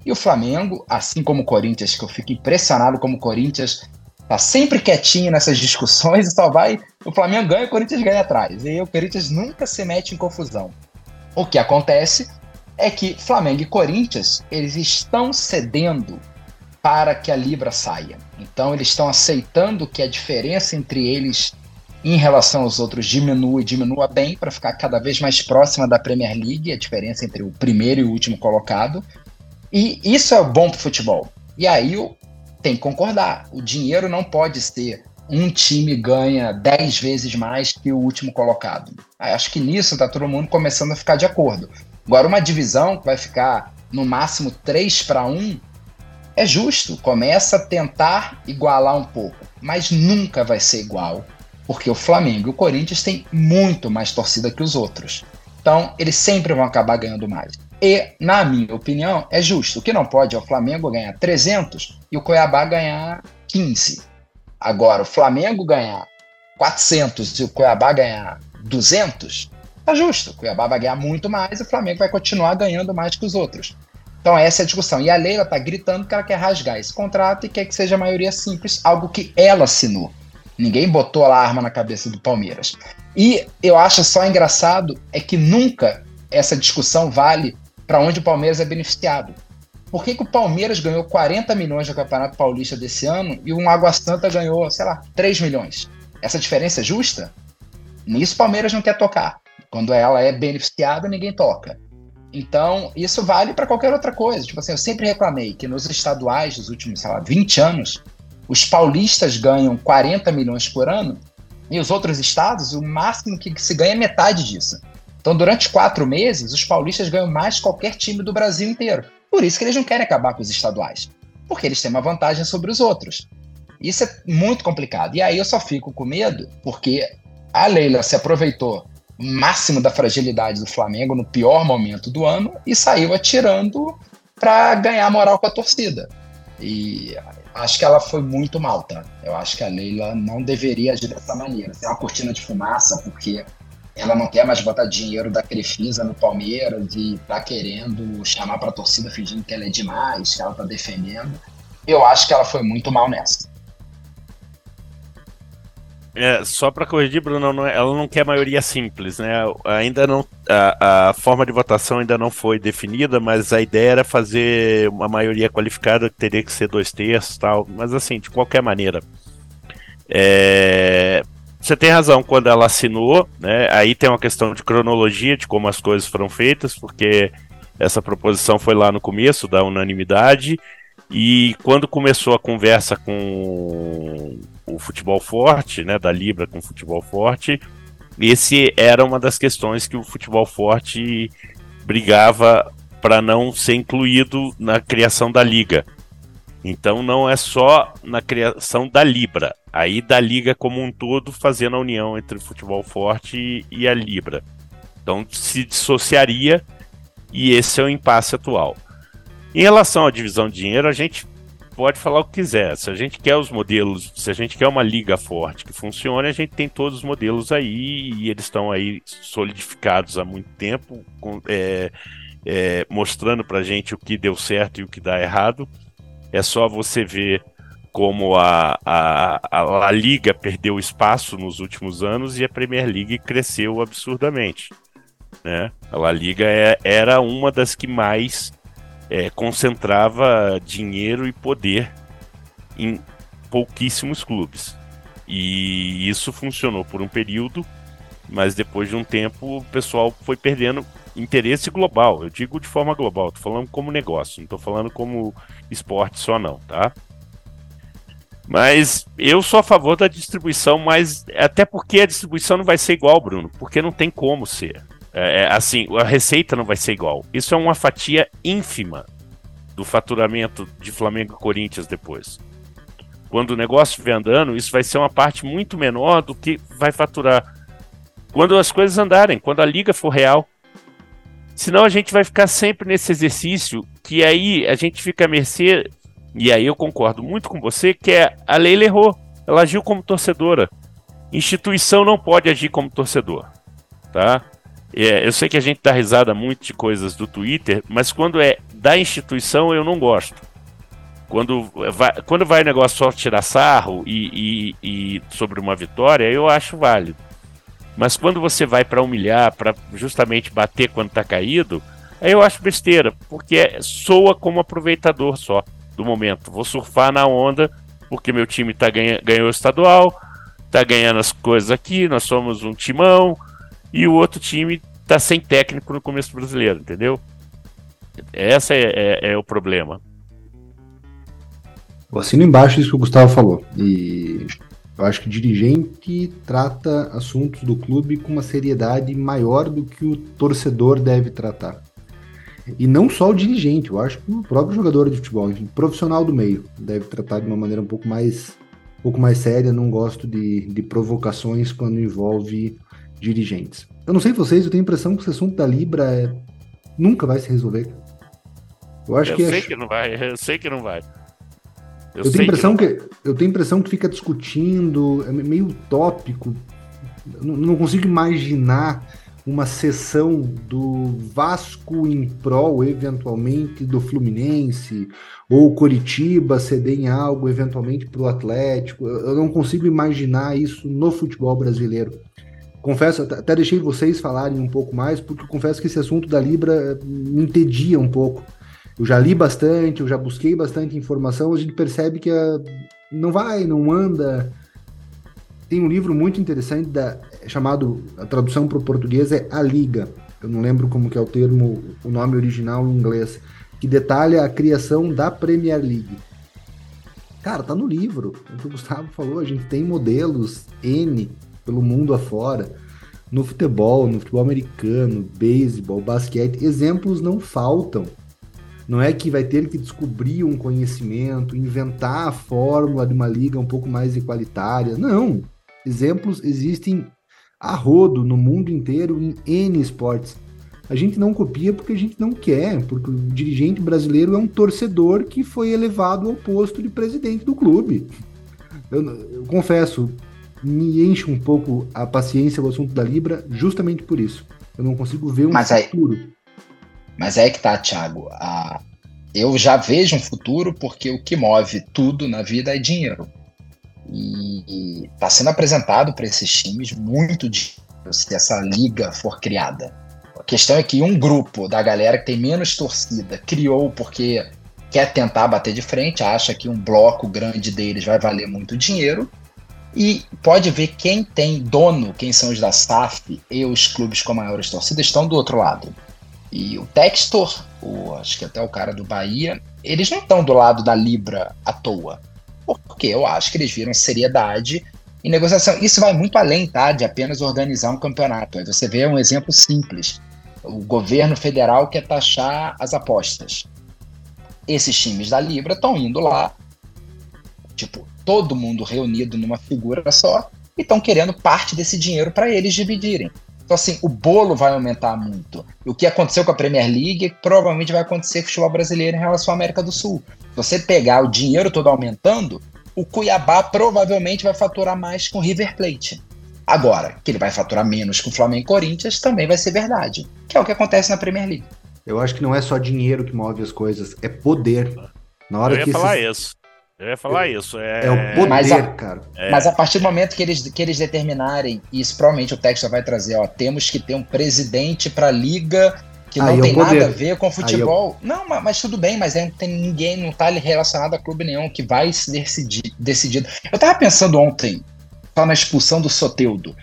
E o Flamengo, assim como o Corinthians, que eu fico impressionado como o Corinthians tá sempre quietinho nessas discussões (laughs) e só vai. O Flamengo ganha e o Corinthians ganha atrás. E o Corinthians nunca se mete em confusão. O que acontece é que Flamengo e Corinthians eles estão cedendo para que a Libra saia. Então eles estão aceitando que a diferença entre eles em relação aos outros diminua e diminua bem para ficar cada vez mais próxima da Premier League, a diferença entre o primeiro e o último colocado. E isso é bom para o futebol. E aí tem que concordar. O dinheiro não pode ser um time ganha 10 vezes mais que o último colocado. Acho que nisso está todo mundo começando a ficar de acordo. Agora, uma divisão que vai ficar no máximo 3 para 1 é justo. Começa a tentar igualar um pouco, mas nunca vai ser igual, porque o Flamengo e o Corinthians têm muito mais torcida que os outros. Então, eles sempre vão acabar ganhando mais. E, na minha opinião, é justo. O que não pode é o Flamengo ganhar 300 e o Cuiabá ganhar 15. Agora, o Flamengo ganhar 400 e o Cuiabá ganhar 200, tá justo. O Cuiabá vai ganhar muito mais e o Flamengo vai continuar ganhando mais que os outros. Então, essa é a discussão. E a Leila tá gritando que ela quer rasgar esse contrato e quer que seja maioria simples, algo que ela assinou. Ninguém botou a arma na cabeça do Palmeiras. E eu acho só engraçado é que nunca essa discussão vale para onde o Palmeiras é beneficiado. Por que, que o Palmeiras ganhou 40 milhões no Campeonato Paulista desse ano e o Água Santa ganhou, sei lá, 3 milhões? Essa diferença é justa? Nisso o Palmeiras não quer tocar. Quando ela é beneficiada, ninguém toca. Então, isso vale para qualquer outra coisa. Tipo assim, eu sempre reclamei que nos estaduais dos últimos, sei lá, 20 anos, os paulistas ganham 40 milhões por ano e os outros estados, o máximo que se ganha é metade disso. Então, durante quatro meses, os paulistas ganham mais que qualquer time do Brasil inteiro. Por isso que eles não querem acabar com os estaduais. Porque eles têm uma vantagem sobre os outros. Isso é muito complicado. E aí eu só fico com medo, porque a Leila se aproveitou máximo da fragilidade do Flamengo no pior momento do ano e saiu atirando para ganhar moral com a torcida. E acho que ela foi muito mal, tá? Eu acho que a Leila não deveria agir dessa maneira. Tem uma cortina de fumaça, porque ela não quer mais botar dinheiro da Crefisa no Palmeiras e tá querendo chamar para a torcida fingindo que ela é demais, que ela tá defendendo. Eu acho que ela foi muito mal nessa. É, só para corrigir, Bruno, não, é, ela não quer maioria simples, né? Ainda não a, a, forma de votação ainda não foi definida, mas a ideia era fazer uma maioria qualificada que teria que ser dois terços, tal. Mas assim, de qualquer maneira, é, você tem razão quando ela assinou, né? Aí tem uma questão de cronologia de como as coisas foram feitas, porque essa proposição foi lá no começo da unanimidade e quando começou a conversa com o futebol forte, né, da Libra com o futebol forte, esse era uma das questões que o futebol forte brigava para não ser incluído na criação da liga. Então não é só na criação da Libra, aí da liga como um todo fazendo a união entre o futebol forte e a Libra. Então se dissociaria e esse é o impasse atual. Em relação à divisão de dinheiro, a gente pode falar o que quiser. Se a gente quer os modelos, se a gente quer uma liga forte que funcione, a gente tem todos os modelos aí e eles estão aí solidificados há muito tempo, com, é, é, mostrando para gente o que deu certo e o que dá errado. É só você ver como a, a, a, a Liga perdeu espaço nos últimos anos e a Premier League cresceu absurdamente. Né? A La Liga é, era uma das que mais é, concentrava dinheiro e poder em pouquíssimos clubes. E isso funcionou por um período, mas depois de um tempo o pessoal foi perdendo interesse global. Eu digo de forma global, estou falando como negócio, não estou falando como esporte só não, tá? Mas eu sou a favor da distribuição, mas até porque a distribuição não vai ser igual, Bruno, porque não tem como ser. É, é assim, a receita não vai ser igual. Isso é uma fatia ínfima do faturamento de Flamengo e Corinthians depois. Quando o negócio estiver andando, isso vai ser uma parte muito menor do que vai faturar quando as coisas andarem, quando a liga for real. Senão a gente vai ficar sempre nesse exercício que aí a gente fica à mercê, e aí eu concordo muito com você, que é a Leila errou. Ela agiu como torcedora. Instituição não pode agir como torcedor. Tá? É, eu sei que a gente dá risada muito de coisas do Twitter, mas quando é da instituição eu não gosto. Quando vai, quando vai negócio só tirar sarro e, e, e sobre uma vitória, eu acho válido. Mas quando você vai para humilhar, para justamente bater quando está caído, aí eu acho besteira, porque soa como aproveitador só do momento. Vou surfar na onda porque meu time tá ganha, ganhou o estadual, tá ganhando as coisas aqui, nós somos um timão, e o outro time tá sem técnico no começo brasileiro, entendeu? Esse é, é, é o problema. Eu assino embaixo isso que o Gustavo falou. E eu acho que dirigente trata assuntos do clube com uma seriedade maior do que o torcedor deve tratar. E não só o dirigente, eu acho que o próprio jogador de futebol, enfim, profissional do meio, deve tratar de uma maneira um pouco mais, um pouco mais séria. Não gosto de, de provocações quando envolve dirigentes. Eu não sei vocês, eu tenho a impressão que esse assunto da Libra é, nunca vai se resolver. Eu acho eu que. Eu sei é... que não vai, eu sei que não vai. Eu, eu tenho impressão que, que, eu tenho impressão que fica discutindo, é meio utópico. Não, não consigo imaginar uma sessão do Vasco em prol, eventualmente, do Fluminense, ou Coritiba ceder em algo, eventualmente, para o Atlético. Eu não consigo imaginar isso no futebol brasileiro. Confesso, até deixei vocês falarem um pouco mais, porque confesso que esse assunto da Libra me entedia um pouco eu já li bastante, eu já busquei bastante informação, a gente percebe que a, não vai, não anda. Tem um livro muito interessante da, chamado, a tradução para o português é A Liga. Eu não lembro como que é o termo, o nome original em inglês, que detalha a criação da Premier League. Cara, tá no livro. O que o Gustavo falou, a gente tem modelos N pelo mundo afora. No futebol, no futebol americano, beisebol, basquete, exemplos não faltam. Não é que vai ter que descobrir um conhecimento, inventar a fórmula de uma liga um pouco mais igualitária. Não. Exemplos existem a rodo no mundo inteiro em N esportes. A gente não copia porque a gente não quer, porque o dirigente brasileiro é um torcedor que foi elevado ao posto de presidente do clube. Eu, eu confesso, me enche um pouco a paciência o assunto da Libra justamente por isso. Eu não consigo ver um Mas futuro. Aí mas é que tá, Thiago. A... Eu já vejo um futuro porque o que move tudo na vida é dinheiro. E está sendo apresentado para esses times muito dinheiro se essa liga for criada. A questão é que um grupo da galera que tem menos torcida criou porque quer tentar bater de frente, acha que um bloco grande deles vai valer muito dinheiro. E pode ver quem tem dono, quem são os da SAF e os clubes com maiores torcidas estão do outro lado. E o Textor, o, acho que até o cara do Bahia, eles não estão do lado da Libra à toa. Porque eu acho que eles viram seriedade em negociação. Isso vai muito além, tá? De apenas organizar um campeonato. Aí você vê um exemplo simples. O governo federal quer taxar as apostas. Esses times da Libra estão indo lá, tipo, todo mundo reunido numa figura só, e estão querendo parte desse dinheiro para eles dividirem. Então, assim, o bolo vai aumentar muito. O que aconteceu com a Premier League provavelmente vai acontecer com o futebol brasileiro em relação à América do Sul. Se você pegar o dinheiro todo aumentando, o Cuiabá provavelmente vai faturar mais com o River Plate. Agora, que ele vai faturar menos com o Flamengo e Corinthians também vai ser verdade, que é o que acontece na Premier League. Eu acho que não é só dinheiro que move as coisas, é poder. Na hora Eu ia que falar esses... isso. Eu ia falar é, isso. É, é o poder, mas a, cara. É. Mas a partir do momento que eles, que eles determinarem, e isso provavelmente o texto vai trazer, ó, temos que ter um presidente para a liga que não Aí tem nada a ver com futebol. Eu... Não, mas, mas, tudo bem, mas não tem ninguém, não tá relacionado a clube nenhum que vai se decidir, decidido. Eu tava pensando ontem, só na expulsão do Soteudo.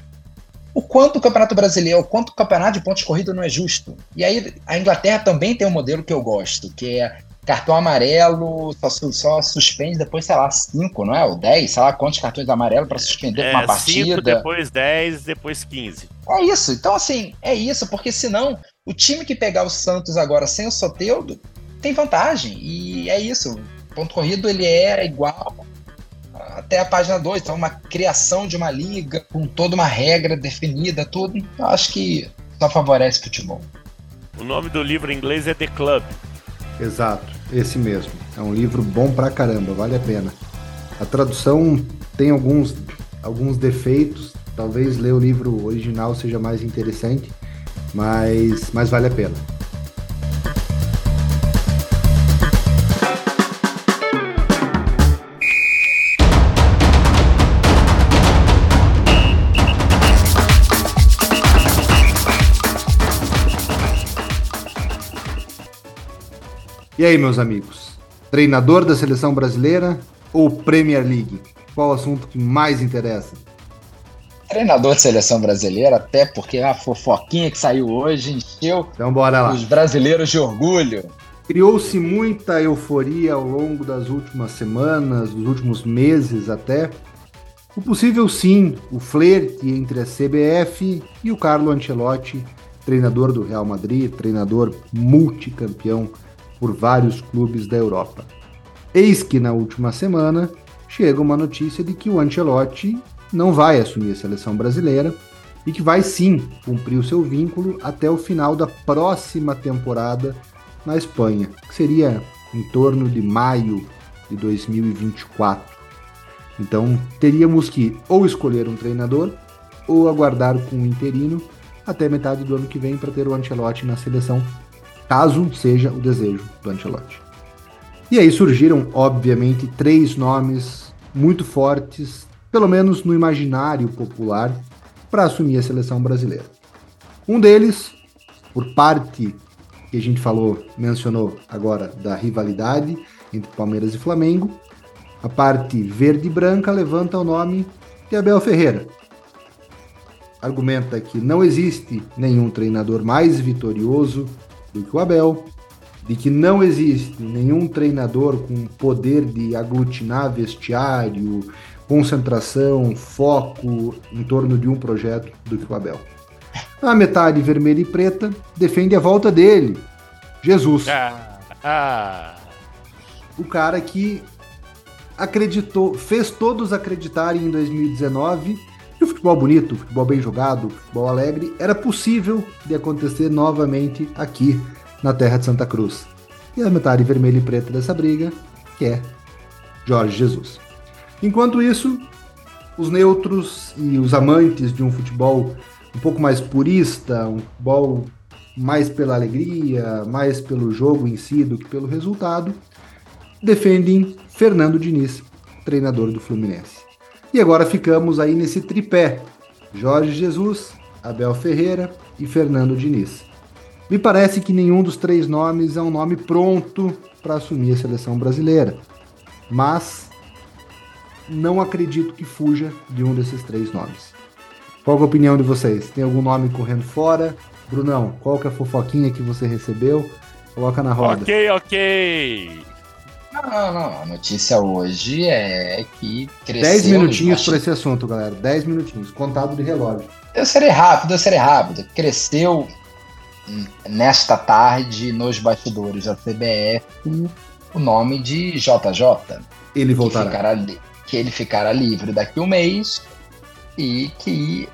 o quanto o Campeonato Brasileiro, o quanto o Campeonato de pontos corridos não é justo. E aí a Inglaterra também tem um modelo que eu gosto, que é cartão amarelo, só, só suspende depois, sei lá, 5, não é? Ou 10, sei lá quantos cartões amarelos para suspender é, uma partida. Cinco, depois 10, depois 15. É isso. Então, assim, é isso, porque senão o time que pegar o Santos agora sem o Soteudo tem vantagem. E é isso. O ponto corrido ele era igual até a página 2. Então, uma criação de uma liga com toda uma regra definida, tudo. Eu acho que só favorece o futebol. O nome do livro em inglês é The Club. Exato, esse mesmo. É um livro bom pra caramba, vale a pena. A tradução tem alguns, alguns defeitos, talvez ler o livro original seja mais interessante, mas, mas vale a pena. E aí, meus amigos? Treinador da seleção brasileira ou Premier League? Qual o assunto que mais interessa? Treinador de seleção brasileira, até porque a fofoquinha que saiu hoje encheu então, bora lá. os brasileiros de orgulho. Criou-se muita euforia ao longo das últimas semanas, dos últimos meses até. O possível sim, o flerte entre a CBF e o Carlo Ancelotti, treinador do Real Madrid, treinador multicampeão por vários clubes da Europa. Eis que na última semana chega uma notícia de que o Ancelotti não vai assumir a seleção brasileira e que vai sim cumprir o seu vínculo até o final da próxima temporada na Espanha, que seria em torno de maio de 2024. Então teríamos que ou escolher um treinador ou aguardar com o interino até metade do ano que vem para ter o Ancelotti na seleção caso seja o desejo do Ancelotti. E aí surgiram, obviamente, três nomes muito fortes, pelo menos no imaginário popular, para assumir a seleção brasileira. Um deles, por parte que a gente falou, mencionou agora da rivalidade entre Palmeiras e Flamengo, a parte verde e branca levanta o nome de Abel Ferreira. Argumenta que não existe nenhum treinador mais vitorioso do que o Abel, de que não existe nenhum treinador com poder de aglutinar vestiário, concentração, foco em torno de um projeto do que o Abel. A metade vermelha e preta defende a volta dele, Jesus. Ah, ah. O cara que acreditou, fez todos acreditarem em 2019 que o futebol bonito, o futebol bem jogado, o futebol alegre era possível de acontecer novamente aqui na terra de Santa Cruz. E a metade vermelha e preta dessa briga, que é Jorge Jesus. Enquanto isso, os neutros e os amantes de um futebol um pouco mais purista, um futebol mais pela alegria, mais pelo jogo em si do que pelo resultado, defendem Fernando Diniz, treinador do Fluminense. E agora ficamos aí nesse tripé: Jorge Jesus, Abel Ferreira e Fernando Diniz. Me parece que nenhum dos três nomes é um nome pronto para assumir a seleção brasileira, mas não acredito que fuja de um desses três nomes. Qual é a opinião de vocês? Tem algum nome correndo fora? Brunão, qual que é a fofoquinha que você recebeu? Coloca na roda. Ok, ok. Não, não, A notícia hoje é que cresceu. 10 minutinhos para esse assunto, galera. 10 minutinhos. Contado de relógio. Eu serei rápido, eu serei rápido. Cresceu nesta tarde nos bastidores da CBF o nome de JJ. Ele voltará. Que, ficará, que ele ficará livre daqui a um mês e que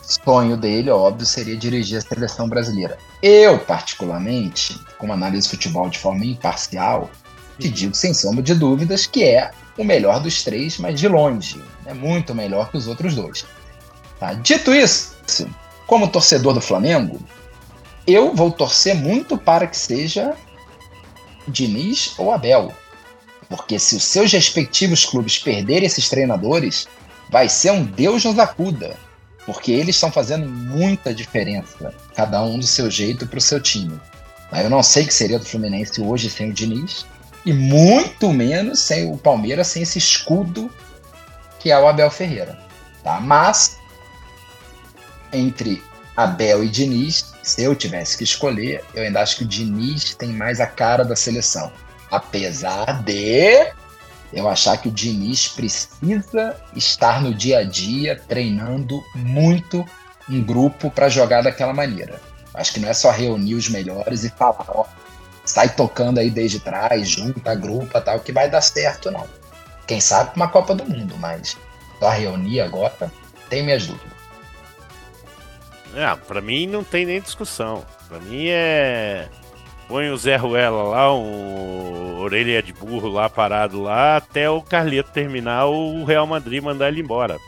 sonho dele, óbvio, seria dirigir a seleção brasileira. Eu, particularmente, como análise de futebol de forma imparcial, te digo sem sombra de dúvidas que é o melhor dos três, mas de longe. É muito melhor que os outros dois. Tá? Dito isso, como torcedor do Flamengo, eu vou torcer muito para que seja Diniz ou Abel. Porque se os seus respectivos clubes perderem esses treinadores, vai ser um Deus nos acuda. Porque eles estão fazendo muita diferença, cada um do seu jeito para o seu time. Eu não sei o que seria do Fluminense hoje sem o Diniz, e muito menos sem o Palmeiras, sem esse escudo que é o Abel Ferreira. Tá? Mas entre Abel e Diniz, se eu tivesse que escolher, eu ainda acho que o Diniz tem mais a cara da seleção. Apesar de eu achar que o Diniz precisa estar no dia a dia treinando muito um grupo para jogar daquela maneira. Acho que não é só reunir os melhores e falar, ó, sai tocando aí desde trás, junta, grupa, tal, que vai dar certo, não. Quem sabe uma Copa do Mundo, mas só reunir agora, tem minhas dúvidas. Ah, pra mim não tem nem discussão. Pra mim é. Põe o Zé Ruela lá, um orelha de burro lá parado lá, até o Carleto terminar o Real Madrid mandar ele embora.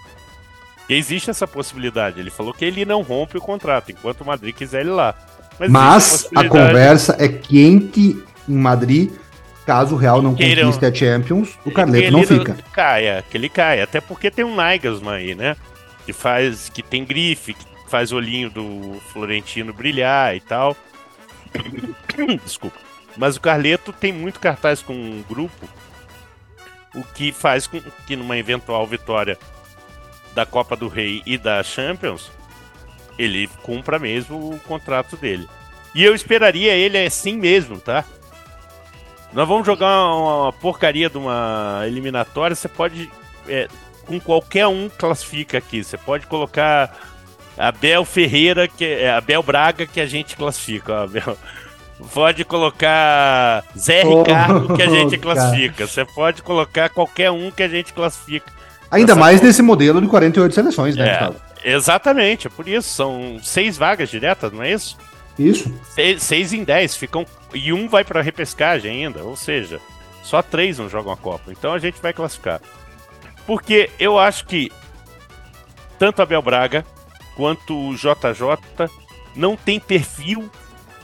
E existe essa possibilidade. Ele falou que ele não rompe o contrato, enquanto o Madrid quiser ele lá. Mas, Mas a, conversa é quente em Madrid. Caso o Real não Queiram, conquiste a Champions, o Carleto não fica. Caia, que ele caia. Até porque tem um Nagelsmann aí, né? Que faz. que tem grife, que faz o olhinho do Florentino brilhar e tal. (coughs) Desculpa. Mas o Carleto tem muito cartaz com um grupo, o que faz com que numa eventual vitória da Copa do Rei e da Champions, ele cumpra mesmo o contrato dele. E eu esperaria ele assim mesmo, tá? Nós vamos jogar uma porcaria de uma eliminatória, você pode. É, com qualquer um classifica aqui. Você pode colocar Abel Ferreira, que é Abel Braga, que a gente classifica. Abel. Pode colocar Zé Ricardo, que a gente (laughs) classifica. Você pode colocar qualquer um que a gente classifica. Ainda mais nesse modelo de 48 seleções, né, é? Exatamente, é por isso. São seis vagas diretas, não é isso? Isso. Seis, seis em dez, ficam. E um vai para repescagem ainda, ou seja, só três não jogam a Copa. Então a gente vai classificar. Porque eu acho que tanto Abel Braga quanto o JJ não tem perfil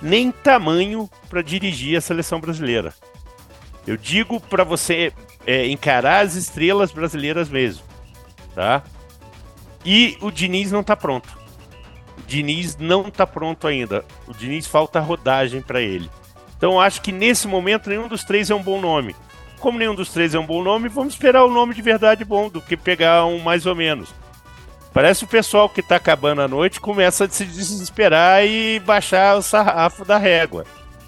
nem tamanho para dirigir a seleção brasileira. Eu digo para você é, encarar as estrelas brasileiras mesmo, tá? E o Diniz não tá pronto. O Diniz não tá pronto ainda. O Diniz falta rodagem para ele. Então acho que nesse momento nenhum dos três é um bom nome. Como nenhum dos três é um bom nome, vamos esperar o nome de verdade bom do que pegar um mais ou menos. Parece o pessoal que tá acabando a noite começa a se desesperar e baixar o sarrafo da régua.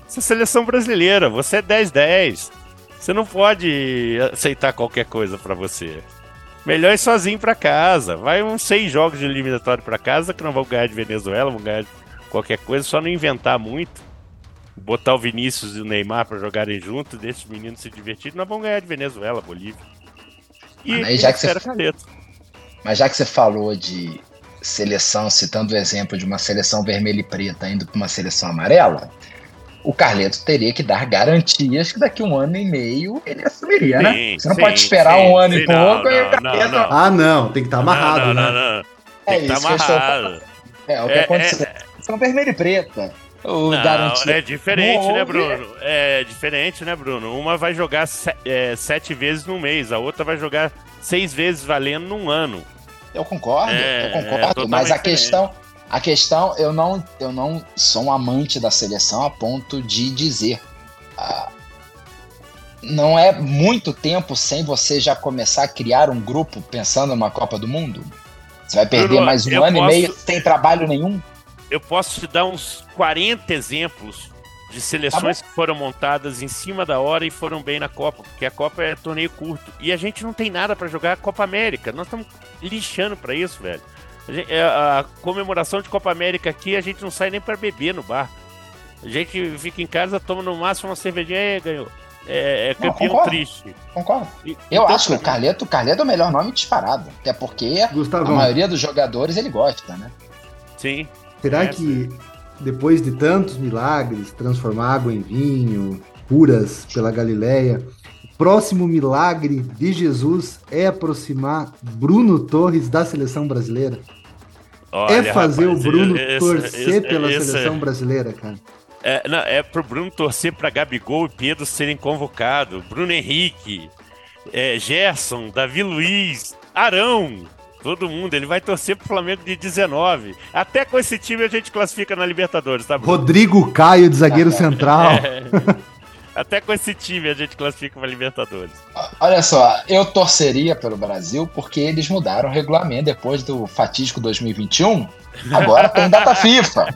Essa seleção brasileira, você é 10-10. Você não pode aceitar qualquer coisa para você. Melhor ir sozinho para casa. Vai uns seis jogos de eliminatório para casa que não vão ganhar de Venezuela, vão ganhar de qualquer coisa, só não inventar muito. Botar o Vinícius e o Neymar para jogarem junto, deixa os meninos se divertirem, nós vamos ganhar de Venezuela, Bolívia. E Aí, já que você... Mas já que você falou de seleção, citando o exemplo de uma seleção vermelha e preta indo para uma seleção amarela, o Carleto teria que dar garantias que daqui um ano e meio ele assumiria, né? sim, né? Você não sim, pode esperar sim, um ano e pouco não, e o Carleto. Não, Ah, não, tem que estar tá amarrado, não, né? É isso tá amarrado. É, o que é, aconteceu. É, São vermelho e preta. O não, é diferente, né, Bruno? É diferente, né, Bruno? Uma vai jogar é, sete vezes no mês, a outra vai jogar seis vezes valendo num ano. Eu concordo, é, eu concordo, é mas a questão, a questão, eu não, eu não sou um amante da seleção a ponto de dizer. Ah, não é muito tempo sem você já começar a criar um grupo pensando numa Copa do Mundo? Você vai perder Bruno, mais um ano posso, e meio sem trabalho nenhum? Eu posso te dar uns 40 exemplos de seleções tá que foram montadas em cima da hora e foram bem na Copa, porque a Copa é torneio curto. E a gente não tem nada para jogar a Copa América. Nós estamos lixando para isso, velho. A, é, a, comemoração de Copa América aqui, a gente não sai nem para beber no bar. A gente fica em casa, toma no máximo uma cervejinha e ganhou. É, é campeão não, concordo, triste. Concordo. E, Eu então, acho que o Carleto, o Carleto é o melhor nome disparado. Até porque Gustavão. a maioria dos jogadores ele gosta, né? Sim. Será é, que depois de tantos milagres, transformar água em vinho, curas pela Galileia, próximo milagre de Jesus é aproximar Bruno Torres da seleção brasileira? Olha, é fazer rapaz, o Bruno esse, torcer esse, pela esse, seleção brasileira, cara. É, não, é pro Bruno torcer para Gabigol e Pedro serem convocados. Bruno Henrique, é, Gerson, Davi Luiz, Arão. Todo mundo, ele vai torcer pro Flamengo de 19. Até com esse time a gente classifica na Libertadores, tá? Bruno? Rodrigo Caio, de zagueiro central. (laughs) É. Até com esse time a gente classifica para Libertadores. Olha só, eu torceria pelo Brasil porque eles mudaram o regulamento depois do fatídico 2021. Agora tem data (laughs) FIFA.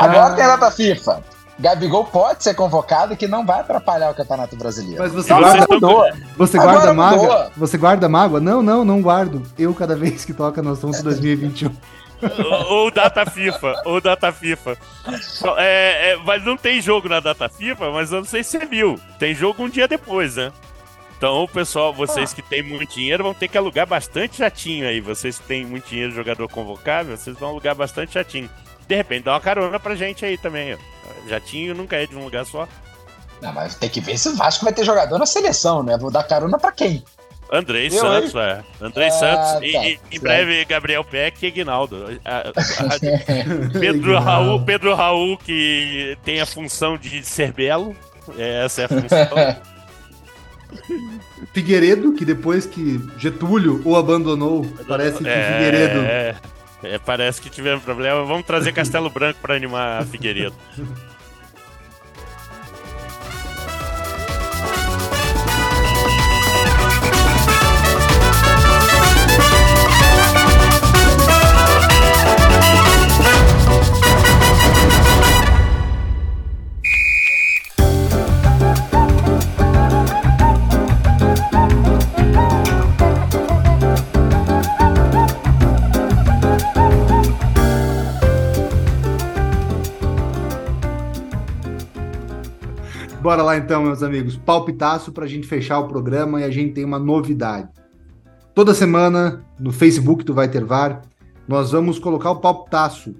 Agora tem data FIFA. Gabigol pode ser convocado que não vai atrapalhar o Campeonato Brasileiro. Mas você Agora guarda, mudou. você Agora guarda mágoa? mudou. Você guarda mágoa? Não, não, não guardo. Eu, cada vez que toca no assunto 2021. (laughs) ou, data FIFA, ou data FIFA. É, é, mas não tem jogo na data FIFA, mas eu não sei se você viu. Tem jogo um dia depois, né? Então, pessoal, vocês que têm muito dinheiro vão ter que alugar bastante jatinho aí. Vocês que têm muito dinheiro jogador convocável, vocês vão alugar bastante jatinho. De repente, dá uma carona pra gente aí também. ó. Jatinho nunca é de um lugar só. Não, mas tem que ver se o Vasco vai ter jogador na seleção, né? Vou dar carona pra quem? Andrei Eu, Santos, é. Andrei Ah, Santos. tá, E, e- em breve, Gabriel Peck e Aguinaldo. A- (laughs) Pedro Raul, Pedro Raul, que tem a função de ser belo. Essa é a função. (laughs) Figueiredo, que depois que Getúlio o abandonou, parece que É, Figueiredo. é, é, parece que tivemos problema. Vamos trazer Castelo Branco para animar a Figueiredo. (laughs) Bora lá então, meus amigos. Palpitaço pra gente fechar o programa e a gente tem uma novidade. Toda semana, no Facebook do Vai Ter VAR, nós vamos colocar o palpitaço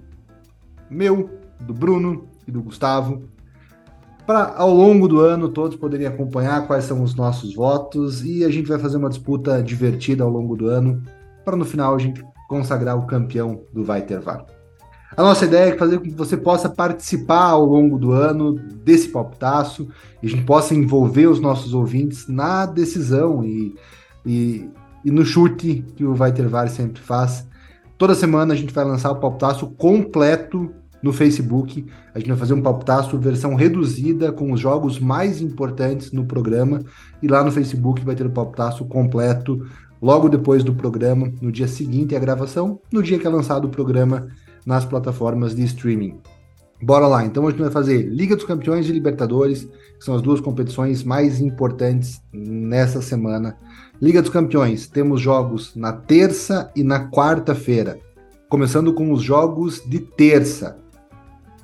meu, do Bruno e do Gustavo, para ao longo do ano todos poderem acompanhar quais são os nossos votos e a gente vai fazer uma disputa divertida ao longo do ano para no final a gente consagrar o campeão do Vai Ter VAR. A nossa ideia é fazer com que você possa participar ao longo do ano desse palpitaço e a gente possa envolver os nossos ouvintes na decisão e, e, e no chute que o Vai Ter VAR sempre faz. Toda semana a gente vai lançar o palpitaço completo no Facebook. A gente vai fazer um palpitaço versão reduzida com os jogos mais importantes no programa e lá no Facebook vai ter o palpitaço completo logo depois do programa, no dia seguinte à gravação, no dia que é lançado o programa nas plataformas de streaming. Bora lá, então a gente vai fazer Liga dos Campeões e Libertadores, que são as duas competições mais importantes nessa semana. Liga dos Campeões, temos jogos na terça e na quarta-feira. Começando com os jogos de terça.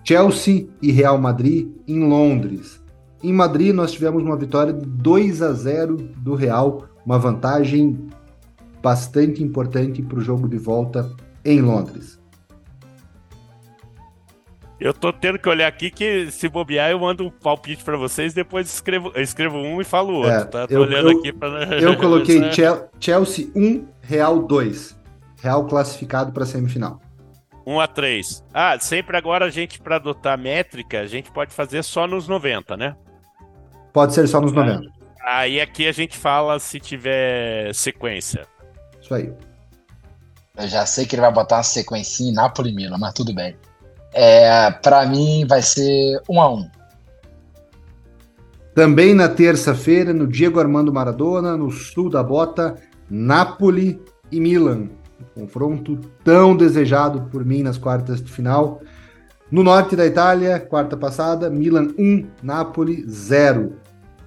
Chelsea e Real Madrid em Londres. Em Madrid nós tivemos uma vitória de 2 a 0 do Real, uma vantagem bastante importante para o jogo de volta em Londres. Eu tô tendo que olhar aqui que se bobear eu mando um palpite para vocês, depois escrevo, eu escrevo um e falo o outro, É, tá? Tô eu- olhando eu- aqui para Eu coloquei (laughs) Chel- Chelsea 1, Real 2. Real classificado para semifinal. 1 a 3. Ah, sempre agora a gente, para adotar métrica, a gente pode fazer só nos 90, né? Pode ser só nos 90. Aí aqui a gente fala se tiver sequência. Isso aí. Eu já sei que ele vai botar uma sequencinha em Napoli Milan, mas tudo bem. É, para mim vai ser um a um. Também na terça-feira, no Diego Armando Maradona, no sul da bota, Napoli e Milan. Um confronto tão desejado por mim nas quartas de final. No norte da Itália, quarta passada, Milan 1, Napoli 0.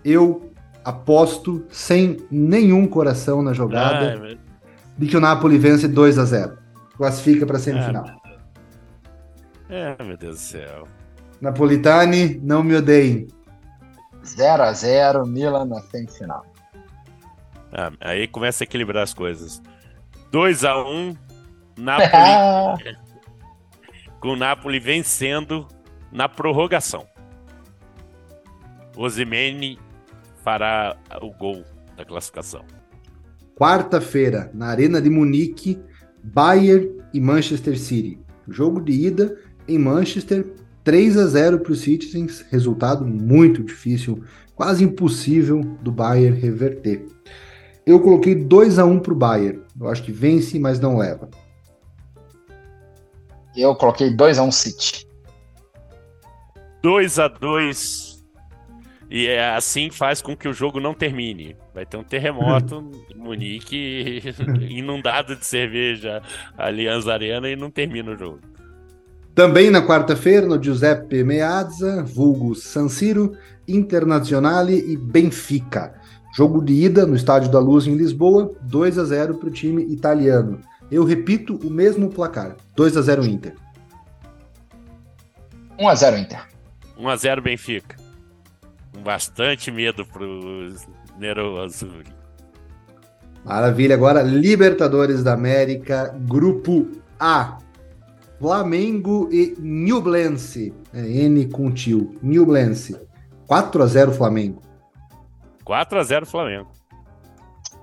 Eu aposto sem nenhum coração na jogada Ah, mas- de que o Napoli vence 2 a 0. Classifica para a semifinal. é, meu Deus do céu. Napolitani, não me odeiem. 0 a 0 Milan na semifinal. Ah, aí começa a equilibrar as coisas. 2 a 1 Napoli, (laughs) com o Napoli vencendo na prorrogação. Osimene fará o gol da classificação. Quarta-feira, na Arena de Munique, Bayern e Manchester City. Jogo de ida em Manchester, 3 a 0 para os Citizens, resultado muito difícil, quase impossível do Bayern reverter. Eu coloquei 2 a 1 para o Bayern. Eu acho que vence, mas não leva. eu coloquei 2 a 1 City. 2 a 2 E é assim faz com que o jogo não termine. Vai ter um terremoto (laughs) em Munique, (laughs) inundado de cerveja, Allianz Arena, e não termina o jogo. Também na quarta-feira, no Giuseppe Meazza, vulgo San Siro, Internazionale e Benfica. Jogo de ida no Estádio da Luz em Lisboa, 2 a 0 para o time italiano. Eu repito o mesmo placar, 2 a 0 Inter. 1 a 0 Inter. 1 a 0 Benfica. Com bastante medo pros Nero Azul. Maravilha, agora Libertadores da América, grupo A. Flamengo e Nublense. É, N com tio. Nublense. 4 a 0 Flamengo. 4 a 0 Flamengo.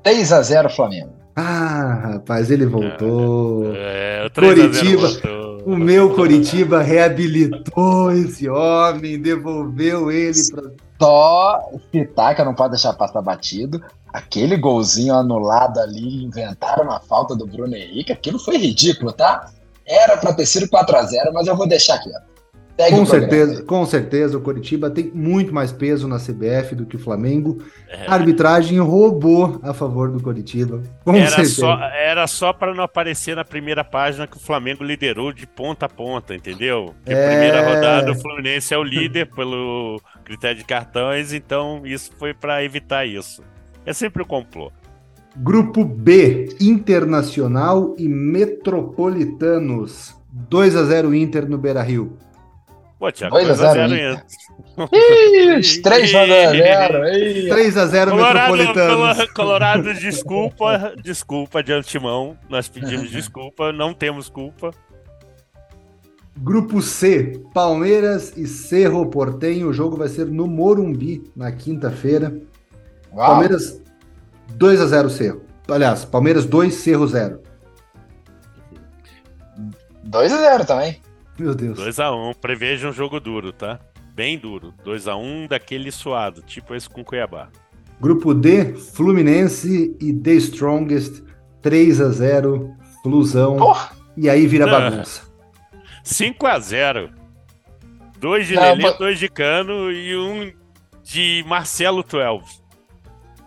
3 a 0 Flamengo. Ah, rapaz, ele voltou. É, o 3 Coritiba. a 0 voltou. O meu Coritiba reabilitou esse homem, devolveu ele para Só citar que eu não pode deixar passar batido. Aquele golzinho anulado ali, inventaram uma falta do Bruno Henrique. Aquilo foi ridículo, tá? Era pra ter sido 4x0, mas eu vou deixar aqui. ó. Segue Com certeza, com certeza, o Coritiba tem muito mais peso na CBF do que o Flamengo. É. A arbitragem roubou a favor do Coritiba. Com Era certeza. só, era só para não aparecer na primeira página que o Flamengo liderou de ponta a ponta, entendeu? Porque É. primeira rodada o Fluminense é o líder pelo critério de cartões, então isso foi para evitar isso. É sempre o complô. Grupo B, Internacional e Metropolitanos. 2 a 0 Inter no Beira-Rio. Pô, Thiago, 2 a 0 2x0 Inter. Ih, os 3 a 0. Ih, 3 a 0 Colorado, Metropolitanos. Colo- Colorado, desculpa, desculpa de antemão. Nós pedimos (laughs) desculpa, não temos culpa. Grupo C, Palmeiras e Cerro Portenho. O jogo vai ser no Morumbi na quinta-feira. Palmeiras 2 a 0 Cerro. Aliás, Palmeiras 2, Cerro 0. 2 a 0 também. Meu Deus. 2x1, preveja um jogo duro, tá? Bem duro. 2x1 daquele suado, tipo esse com Cuiabá. Grupo D, Fluminense e The Strongest 3 a 0 Flusão. Porra. E aí vira Ah. bagunça. 5x0. Dois de Não, Lelê, mas- dois de Cano e um de Marcelo 12.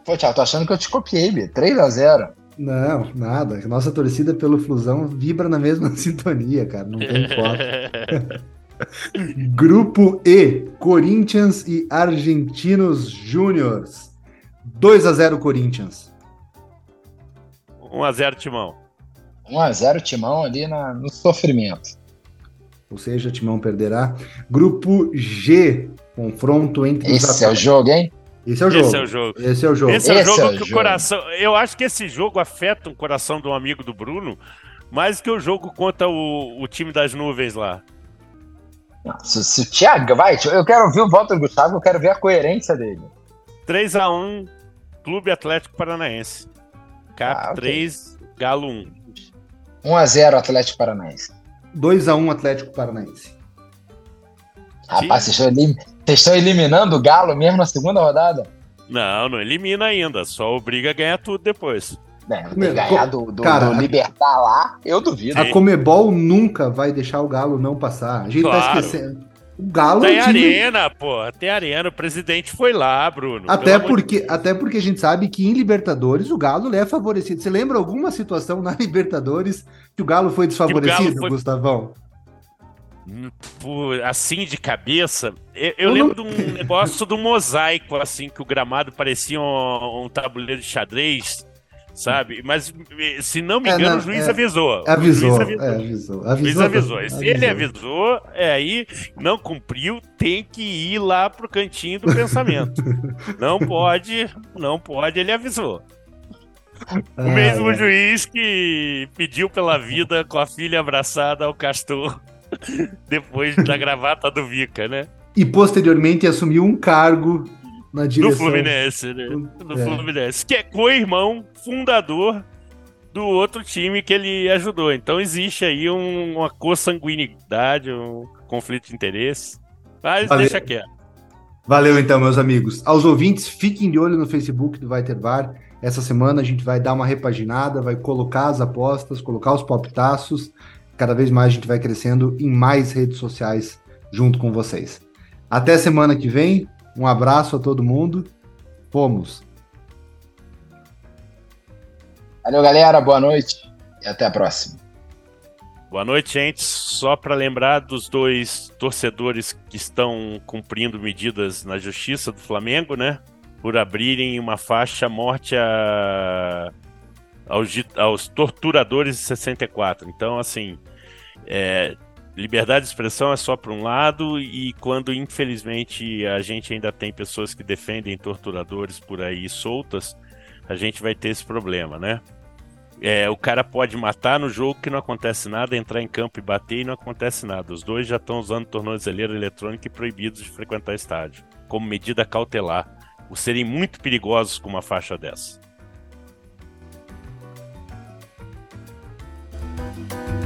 Pô, Thiago, tô achando que eu te copiei, Bi. 3 a 0 Não, nada. Nossa torcida pelo Flusão vibra na mesma (laughs) sintonia, cara. Não tem foto. (laughs) Grupo E, Corinthians e Argentinos Júniors. 2 a 0 Corinthians. 1x0 Timão. 1 a 0 Timão ali na, no sofrimento. Ou seja, Timão perderá. Grupo G, confronto entre os Esse é o jogo, hein? Esse é o jogo. Esse é o jogo. Esse é o jogo. Esse é o Esse jogo é o que o jogo. coração. Eu acho que esse jogo afeta o coração um amigo do Bruno mais que o jogo contra o, o time das nuvens lá. Não, se, se o Thiago vai, eu quero ver o voto do Gustavo, eu quero ver a coerência dele. 3x1, Clube Atlético Paranaense. Cap Ah, ok. 3, Galo 1. 1 a 0 Atlético Paranaense. 2 a 1 Atlético Paranaense. Rapaz, vocês estão, elim- vocês estão eliminando o Galo mesmo na segunda rodada? Não, não elimina ainda. Só obriga a ganhar tudo depois. É, Meu, ganhar do, do, cara, do a- Libertar lá, eu duvido. A Comebol nunca vai deixar o Galo não passar. A gente tá Claro. esquecendo. O Galo Tem é um time... arena, pô. Tem arena. O presidente foi lá, Bruno. Até de porque, até porque a gente sabe que em Libertadores o Galo é favorecido. Você lembra alguma situação na (laughs) Libertadores que o Galo foi desfavorecido, foi- Gustavão? Assim de cabeça, eu, eu lembro de um (laughs) negócio do mosaico, assim, que o gramado parecia um, um tabuleiro de xadrez, sabe? Mas, se não me É, engano, não, o juiz é. avisou. Avisou, O juiz avisou. é, avisou, O juiz avisou. avisou. Se ele avisou, é aí, não cumpriu, tem que ir lá pro cantinho do pensamento. (laughs) não pode, não pode, ele avisou. O mesmo é. juiz que pediu pela vida com a filha abraçada ao castor (laughs) depois da gravata do Vica, né? E posteriormente assumiu um cargo na Do direção. Fluminense, né? Do É. Fluminense. Que é co-irmão, fundador do outro time que ele ajudou. Então existe aí um- uma consanguinidade, um conflito de interesse. Mas Valeu. deixa quieto. Valeu então, meus amigos. Aos ouvintes, fiquem de olho no Facebook do Vai Ter Bar. Essa semana a gente vai dar uma repaginada, vai colocar as apostas, colocar os palpitaços. Cada vez mais a gente vai crescendo em mais redes sociais junto com vocês. Até semana que vem. Um abraço a todo mundo. Fomos. Valeu, galera. Boa noite e até a próxima. Boa noite, gente. Só para lembrar dos dois torcedores que estão cumprindo medidas na justiça do Flamengo, né? Por abrirem uma faixa morte a... aos, aos torturadores de 64. Então, assim, é... liberdade de expressão é só para um lado, e quando infelizmente a gente ainda tem pessoas que defendem torturadores por aí soltas, a gente vai ter esse problema, né? É, o cara pode matar no jogo que não acontece nada, entrar em campo e bater e não acontece nada. Os dois já estão usando tornozeleira eletrônica e proibidos de frequentar estádio, como medida cautelar, por serem muito perigosos com uma faixa dessa. Música